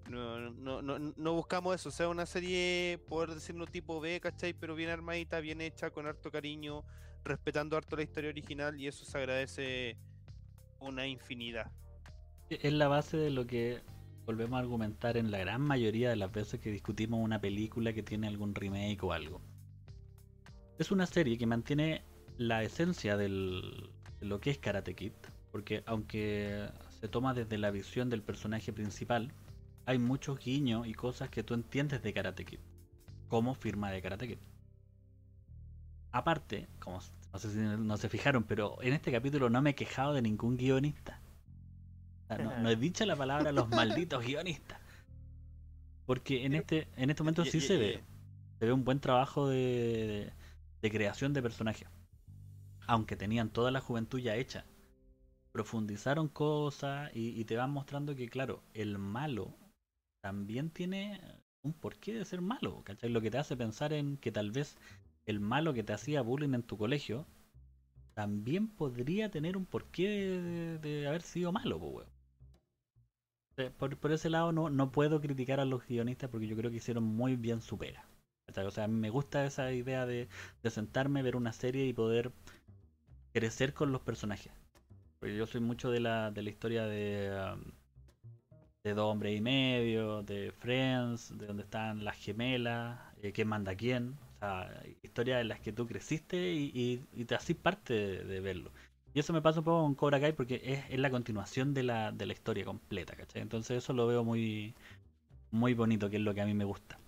No, no, no, no buscamos eso. O sea, una serie, poder decirlo tipo B, ¿cachai? Pero bien armadita, bien hecha, con harto cariño, respetando harto la historia original. Y eso se agradece una infinidad. Es la base de lo que volvemos a argumentar en la gran mayoría de las veces que discutimos una película que tiene algún remake o algo. Es una serie que mantiene la esencia del, de lo que es Karate Kid, porque aunque se toma desde la visión del personaje principal, hay muchos guiños y cosas que tú entiendes de Karate Kid, como firma de Karate Kid. Aparte, como no sé si no se fijaron, pero en este capítulo no me he quejado de ningún guionista. no, he dicho la palabra los malditos guionistas. Porque en este, en este momento sí se ve. Se ve un buen trabajo de, de creación de personajes. Aunque tenían toda la juventud ya hecha. Profundizaron cosas y, te van mostrando que, claro, el malo también tiene un porqué de ser malo. ¿cachai? Lo que te hace pensar en que tal vez el malo que te hacía bullying en tu colegio también podría tener un porqué de, haber sido malo, pues, por, ese lado no, no puedo criticar a los guionistas porque yo creo que hicieron muy bien su pega. O sea, me gusta esa idea de, de sentarme, ver una serie y poder crecer con los personajes. Porque yo soy mucho de la, de la historia de, um, de dos hombres y medio, de Friends, de donde están las gemelas, eh, quién manda quién historias en las que tú creciste y, te haces parte de, verlo. Y eso me pasa un poco con Cobra Kai porque es, la continuación de la, de la historia completa, ¿cachai? Entonces eso lo veo muy, muy bonito, que es lo que a mí me gusta.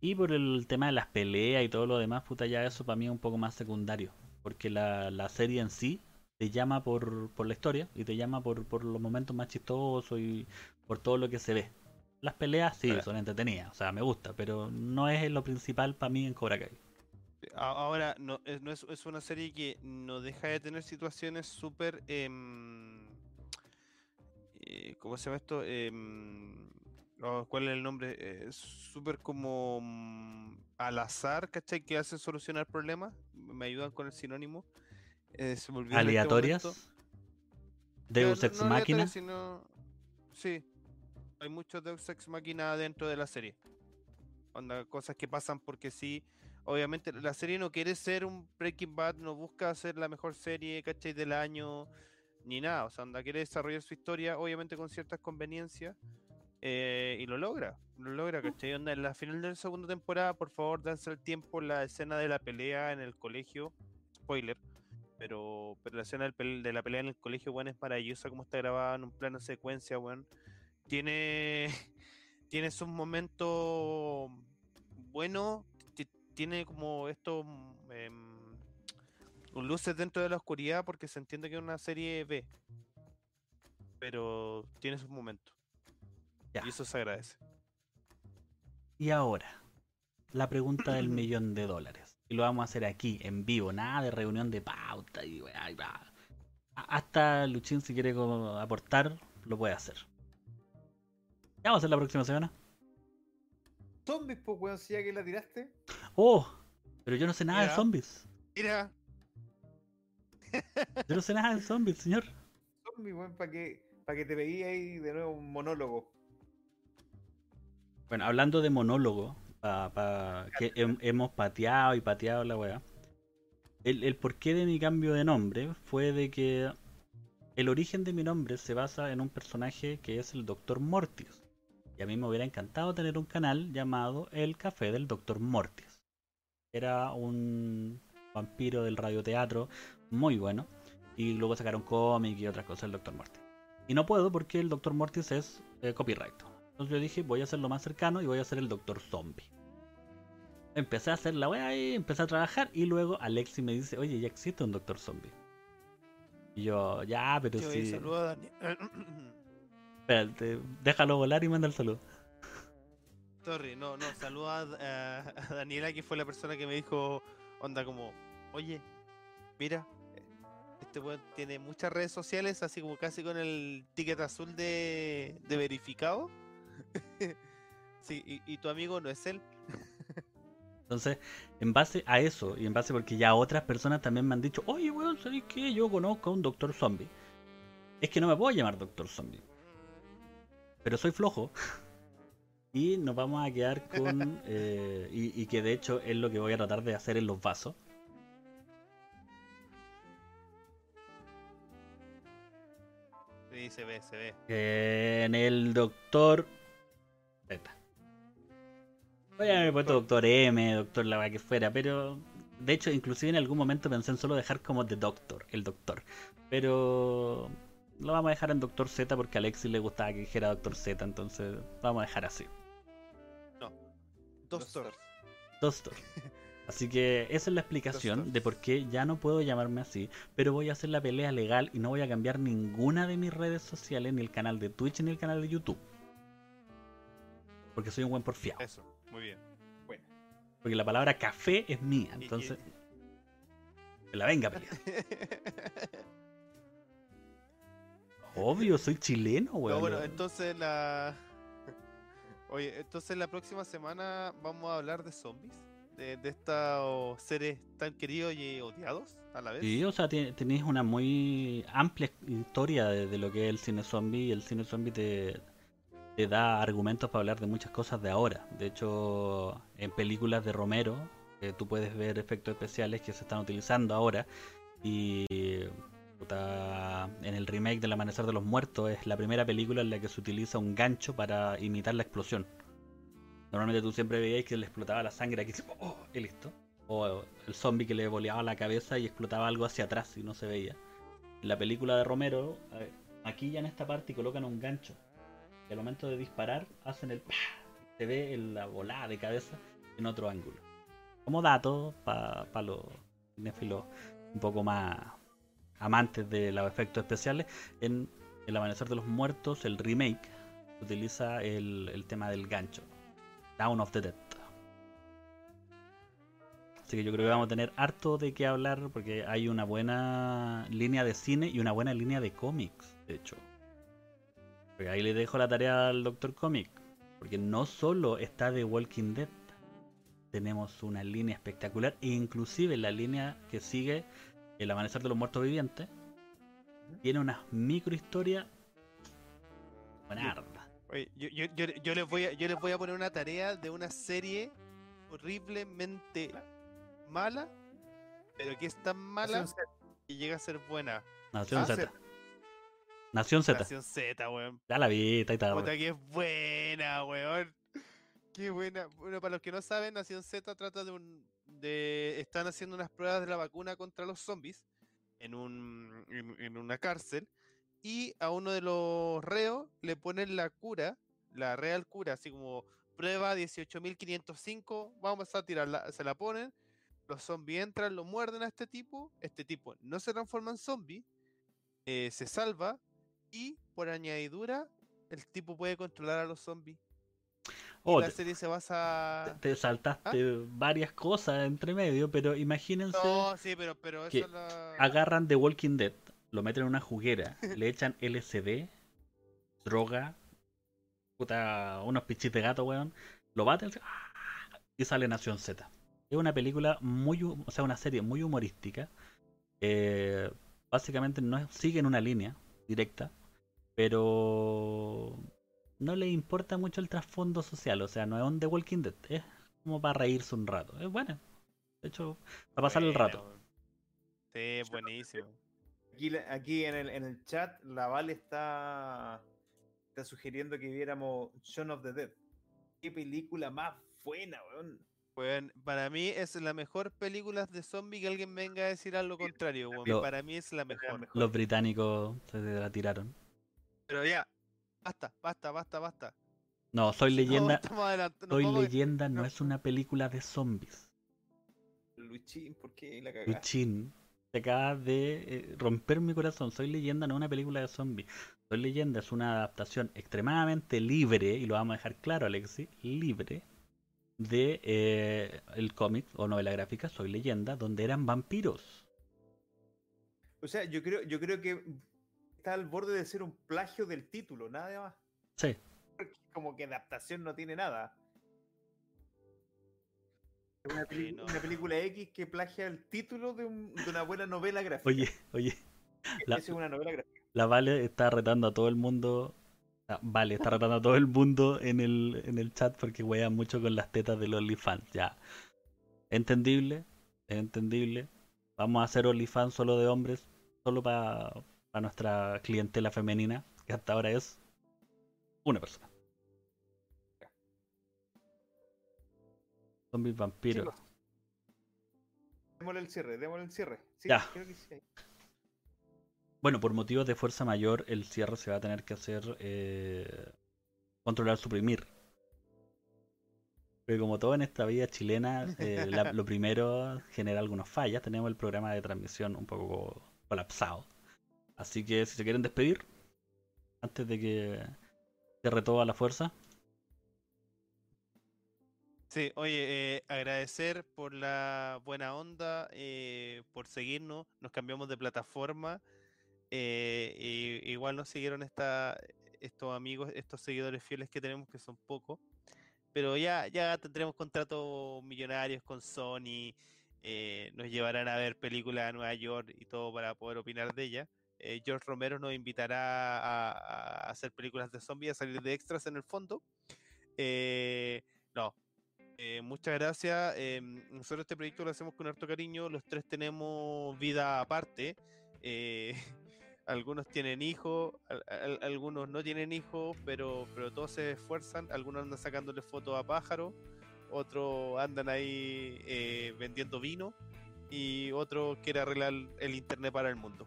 Y por el tema de las peleas y todo lo demás, puta, ya eso para mí es un poco más secundario. Porque la, la serie en sí te llama por, por la historia y te llama por, por los momentos más chistosos y por todo lo que se ve. Las peleas sí, son entretenidas, o sea, me gusta, pero no es lo principal para mí en Cobra Kai. Ahora, no, es, no es, es, una serie que no deja de tener situaciones súper... Eh, ¿Cómo se llama esto? Eh, ¿Cuál es el nombre? Es súper como mm, al azar, ¿cachai? Que hacen solucionar problemas. Me ayudan con el sinónimo. Eh, se este ¿Aleatorias? ¿Deus Ex Máquina? Sí, hay mucho Deus Ex Máquina dentro de la serie. Onda, cosas que pasan porque sí. Obviamente la serie no quiere ser un Breaking Bad, no busca ser la mejor serie, ¿cachai? Del año, ni nada. O sea, onda, quiere desarrollar su historia, obviamente con ciertas conveniencias. Eh, y lo logra, lo logra, ¿cachai? Onda, en la final de la segunda temporada, por favor, danse el tiempo la escena de la pelea en el colegio. Spoiler. Pero, pero la escena de la pelea en el colegio, bueno, es maravillosa como está grabada en un plano secuencia, bueno tiene, tiene sus momentos buenos, tiene como esto eh, luces dentro de la oscuridad porque se entiende que es una serie B, pero tiene sus momentos. Y eso se agradece. Y ahora, la pregunta del millón de dólares. Y lo vamos a hacer aquí, en vivo, nada de reunión de pauta. Y, Hasta Luchín, si quiere aportar, lo puede hacer. ¿Qué vamos a hacer la próxima semana? Zombies, pues, weón, si ya que la tiraste. Oh, pero yo no sé nada de zombies. Mira. Yo no sé nada de zombies, señor. Zombies, weón, para que, que te veía ahí de nuevo un monólogo. Bueno, hablando de monólogo, pa, que hemos pateado y pateado la weá. El, el porqué de mi cambio de nombre fue de que el origen de mi nombre se basa en un personaje que es el Dr. Mortis. Y a mí me hubiera encantado tener un canal llamado El Café del Dr. Mortis. Era un vampiro del radioteatro muy bueno. Y luego sacaron cómic y otras cosas del Dr. Mortis. Y no puedo porque el Dr. Mortis es eh, copyright. Entonces yo dije, voy a hacer lo más cercano y voy a hacer el Dr. Zombie. Empecé a hacer la wea y empecé a trabajar. Y luego Alexi me dice, oye, ya existe un Dr. Zombie. Y yo, ya, pero sí. Saludo a Daniel. Espérate, déjalo volar y manda el saludo. Sorry, no, no, saludo a, Daniela, que fue la persona que me dijo, onda, como, oye, mira, este weón tiene muchas redes sociales, así como casi con el ticket azul de, de verificado. sí, y, y tu amigo no es él. Entonces, en base a eso, y en base porque ya otras personas también me han dicho, oye, weón, ¿sabes qué? Yo conozco a un Doctor Zombie. Es que no me puedo llamar Doctor Zombie. Pero soy flojo. y nos vamos a quedar con... Eh, y, que de hecho es lo que voy a tratar de hacer en los vasos. Sí, se ve, se ve. En el Doctor Voy a haber puesto Doctor M, Doctor la que fuera, pero de hecho, inclusive en algún momento pensé en solo dejar como The Doctor, el Doctor. Pero lo vamos a dejar en Doctor Z porque a Alexis le gustaba que dijera Doctor Z, entonces vamos a dejar así. No. Doctor. Doctor. Así que esa es la explicación Doctor. de por qué ya no puedo llamarme así, pero voy a hacer la pelea legal y no voy a cambiar ninguna de mis redes sociales, ni el canal de Twitch ni el canal de YouTube. Porque soy un buen porfiado. Eso, muy bien. Bueno, Porque la palabra café es mía, Y- y- entonces que la venga a pelear. Obvio, soy chileno, No, weón. bueno, entonces la. Oye, entonces la próxima semana vamos a hablar de zombies. De, de estos seres tan queridos y odiados a la vez. Sí, o sea, tenéis una muy amplia historia de, de lo que es el cine zombie y el cine zombie te, te da argumentos para hablar de muchas cosas de ahora. De hecho, en películas de Romero, eh, tú puedes ver efectos especiales que se están utilizando ahora y en el remake del Amanecer de los Muertos es la primera película en la que se utiliza un gancho para imitar la explosión. Normalmente tú siempre veías que le explotaba la sangre aquí oh, y listo. O el zombie que le boleaba la cabeza y explotaba algo hacia atrás y no se veía. En la película de Romero, aquí ya en esta parte colocan un gancho. Y al momento de disparar hacen el... ¡pah! Se ve en la volada de cabeza en otro ángulo. Como dato para los cinéfilos un poco más amantes de los efectos especiales, en El Amanecer de los Muertos, el remake, utiliza el, el tema del gancho. Down of the Dead. Así que yo creo que vamos a tener harto de qué hablar porque hay una buena línea de cine y una buena línea de cómics, de hecho. Porque ahí le dejo la tarea al Doctor Comic. Porque no solo está The Walking Dead, tenemos una línea espectacular e inclusive la línea que sigue El Amanecer de los Muertos Vivientes tiene una micro historia buenarda. Oye, yo, yo, yo, yo les voy a, yo les voy a poner una tarea de una serie horriblemente mala, pero que es tan mala que llega a ser buena. Nación Ah, Z. Nación Z. Nación Z, weón. Ya la vi, está ahí. Puta que es buena, weón. Qué buena. Bueno, para los que no saben, Nación Z trata de un. de. están haciendo unas pruebas de la vacuna contra los zombies en un. en, en una cárcel. Y a uno de los reos le ponen la cura, la real cura, así como prueba 18.505, vamos a tirarla, se la ponen, los zombies entran, lo muerden a este tipo, este tipo no se transforma en zombie, eh, se salva y por añadidura el tipo puede controlar a los zombies. Oh, la te, serie se basa... te saltaste varias cosas entre medio, pero imagínense No, sí, pero, pero eso que la... agarran The Walking Dead, lo meten en una juguera, le echan LSD, droga, puta, unos pichis de gato, weón, lo baten ¡ah! y sale Nación Z. Es una película muy, o sea, una serie muy humorística. eh, básicamente no es- siguen una línea directa, pero no le importa mucho el trasfondo social, o sea, no es un The Walking Dead, es como para reírse un rato. Es bueno, de hecho, para pasar el rato. Sí, buenísimo. Aquí, aquí en, el, en el chat, la Vale está, está sugiriendo que viéramos Shaun of the Dead. Qué película más buena, weón. Weón, para mí es la mejor película de zombie que alguien venga a decir algo contrario, weón. Lo- Para mí es la mejor. mejor. Los británicos se la tiraron. Pero ya, basta, basta, basta, basta. No, Soy No, Leyenda. nos Soy Leyenda no no. es una película de zombies. Luchín, ¿por qué la cagaste? Luchín, te acaba de eh, romper mi corazón. Soy Leyenda no es una película de zombies. Soy Leyenda es una adaptación extremadamente libre, y lo vamos a dejar claro, Alexi, libre de eh, el cómic o novela gráfica Soy Leyenda, donde eran vampiros. O sea, yo creo, yo creo que está al borde de ser un plagio del título, nada más. Sí, Porque Como que adaptación no tiene nada. Es una, peli- Sí, no. una película X que plagia el título de, un- de una buena novela gráfica. oye, oye, la- Esa es una novela gráfica. la Vale está retando a todo el mundo. ah, Vale, está retando a todo el mundo en el, en el chat porque wean mucho con las tetas del OnlyFans. Ya. Entendible, es entendible. Vamos a hacer OnlyFans solo de hombres, solo para a nuestra clientela femenina, que hasta ahora es una persona. Zombies vampiros. Chicos. Démosle el cierre, démosle el cierre. Sí, Ya. creo que sí. Bueno, por motivos de fuerza mayor, el cierre se va a tener que hacer eh, controlar, suprimir. Pero como todo en esta vida chilena, eh, la- lo primero genera algunas fallas. Tenemos el programa de transmisión un poco colapsado. Así que si se quieren despedir, antes de que cierre todo a la fuerza, Sí, oye, eh, agradecer por la buena onda, eh, por seguirnos, nos cambiamos de plataforma, eh, igual nos siguieron esta, estos amigos, estos seguidores fieles que tenemos, que son pocos, pero ya, ya tendremos contratos millonarios con Sony, eh, nos llevarán a ver películas a Nueva York y todo para poder opinar de ella. Eh, George Romero nos invitará a, hacer películas de zombies, a salir de extras en el fondo. Eh, no, eh, muchas gracias. eh, nosotros este proyecto lo hacemos con harto cariño. Los tres tenemos vida aparte. algunos tienen hijos, al- al- algunos no tienen hijos, pero, pero todos se esfuerzan. Algunos andan sacándole fotos a pájaros, otros andan ahí vendiendo vino y otro quiere arreglar el internet para el mundo.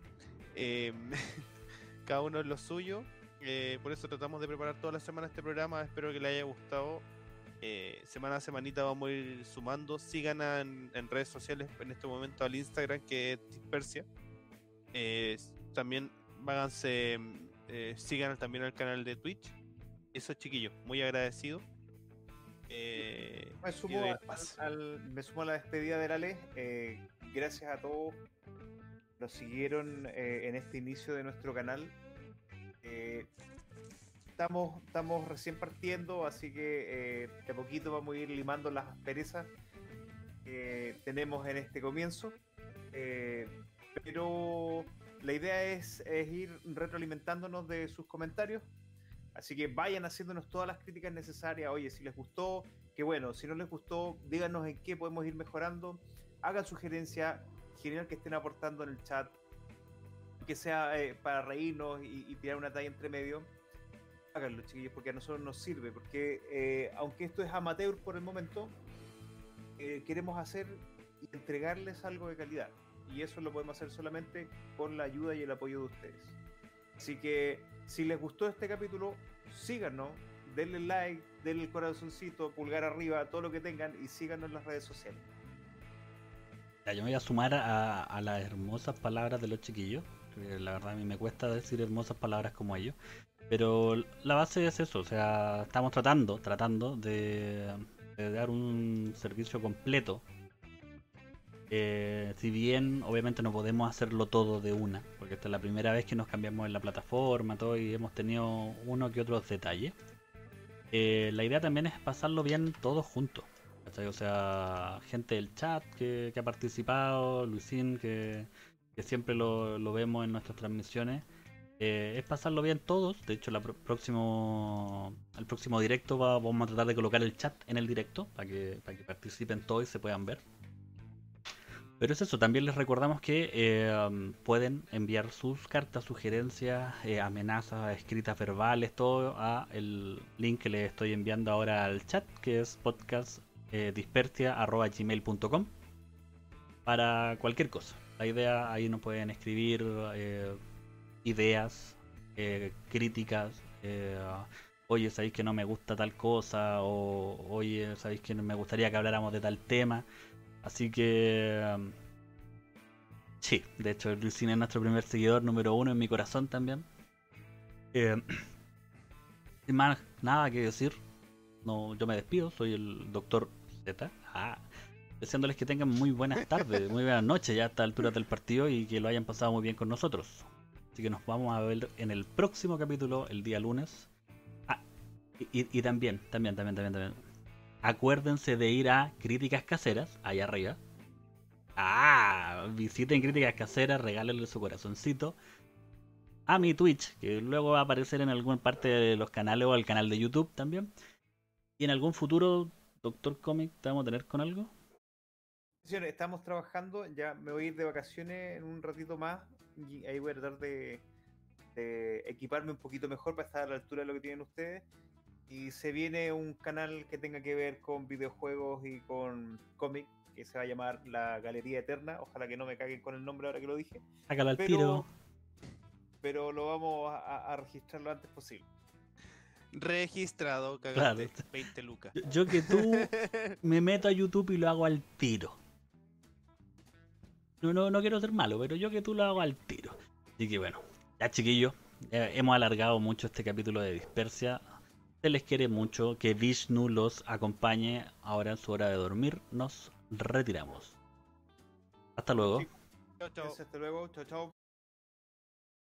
Eh, cada uno es lo suyo. eh, por eso tratamos de preparar toda la semana este programa. Espero que le haya gustado. Eh, semana a semanita vamos a ir sumando. Sigan en, en redes sociales en este momento al Instagram que es Dispersia. Eh, también váganse, eh, sigan también al canal de Twitch. Eso chiquillos, muy agradecido. Me sumo, al- me sumo a la despedida de la ley. gracias a todos. Nos siguieron eh, en este inicio de nuestro canal. Eh, estamos, estamos recién partiendo, así que eh, de poquito vamos a ir limando las perezas que tenemos en este comienzo. Eh, pero la idea es, es ir retroalimentándonos de sus comentarios. Así que vayan haciéndonos todas las críticas necesarias. Oye, si les gustó, qué bueno. Si no les gustó, díganos en qué podemos ir mejorando. Hagan sugerencias. Genial que estén aportando en el chat. Que sea eh, para reírnos y, y tirar una talla entre medio. Háganlo, chiquillos, porque a nosotros nos sirve. Porque eh, aunque esto es amateur por el momento, eh, queremos hacer y entregarles algo de calidad. Y eso lo podemos hacer solamente con la ayuda y el apoyo de ustedes. Así que si les gustó este capítulo, síganos, denle like, denle el corazoncito, pulgar arriba, todo lo que tengan y síganos en las redes sociales. Ya, yo me voy a sumar a, las hermosas palabras de los chiquillos. La verdad a mí me cuesta decir hermosas palabras como ellos. Pero la base es eso, o sea, estamos tratando, tratando de, de dar un servicio completo. Eh, si bien obviamente no podemos hacerlo todo de una, porque esta es la primera vez que nos cambiamos en la plataforma todo y hemos tenido uno que otros detalles. eh, la idea también es pasarlo bien todos juntos. O sea, gente del chat que, que ha participado, Luisín, que, que siempre lo, lo vemos en nuestras transmisiones. Eh, es pasarlo bien todos. De hecho, la próximo, el próximo directo va- vamos a tratar de colocar el chat en el directo para que, para que participen todos y se puedan ver. Pero es eso, también les recordamos que eh, pueden enviar sus cartas, sugerencias, eh, amenazas, escritas verbales, todo a el link que les estoy enviando ahora al chat, que es podcastdispersia.gmail.com para cualquier cosa. La idea ahí nos pueden escribir eh, ideas, eh, críticas, eh, oye, sabéis que no me gusta tal cosa, o oye, sabéis que me gustaría que habláramos de tal tema. Así que. um, sí, de hecho, Luisín es nuestro primer seguidor, número uno en mi corazón también. Eh, sin más nada que decir, no, yo me despido, soy el doctor Z. Ah, deseándoles que tengan muy buenas tardes, muy buenas noches ya a esta altura del partido y que lo hayan pasado muy bien con nosotros. Así que nos vamos a ver en el próximo capítulo, el día lunes. Ah, y, también, también, también, también, también acuérdense de ir a Críticas Caseras, allá arriba. Ah, visiten Críticas Caseras, regálenle su corazoncito. A mi Twitch, que luego va a aparecer en alguna parte de los canales o al canal de YouTube también. Y en algún futuro, Doctor Comic, ¿te vamos a tener con algo? Señores, estamos trabajando, ya me voy a ir de vacaciones en un ratito más y ahí voy a tratar de, de equiparme un poquito mejor para estar a la altura de lo que tienen ustedes. Y se viene un canal que tenga que ver con videojuegos y con cómic, que se va a llamar La Galería Eterna. Ojalá que no me caguen con el nombre ahora que lo dije. Sácalo al Pero, tiro. pero lo vamos a registrar lo antes posible. Registrado, cagaste. Claro. 20 lucas. Yo, yo que tú me meto a YouTube y lo hago al tiro. No, no, no quiero ser malo, pero yo que tú lo hago al tiro. Así que bueno, ya chiquillos, eh, hemos alargado mucho este capítulo de Dispersia. Se les quiere mucho, que Vishnu los acompañe ahora en su hora de dormir. Nos retiramos. Hasta luego. Sí. Chao, chao. Hasta luego, chao, chao.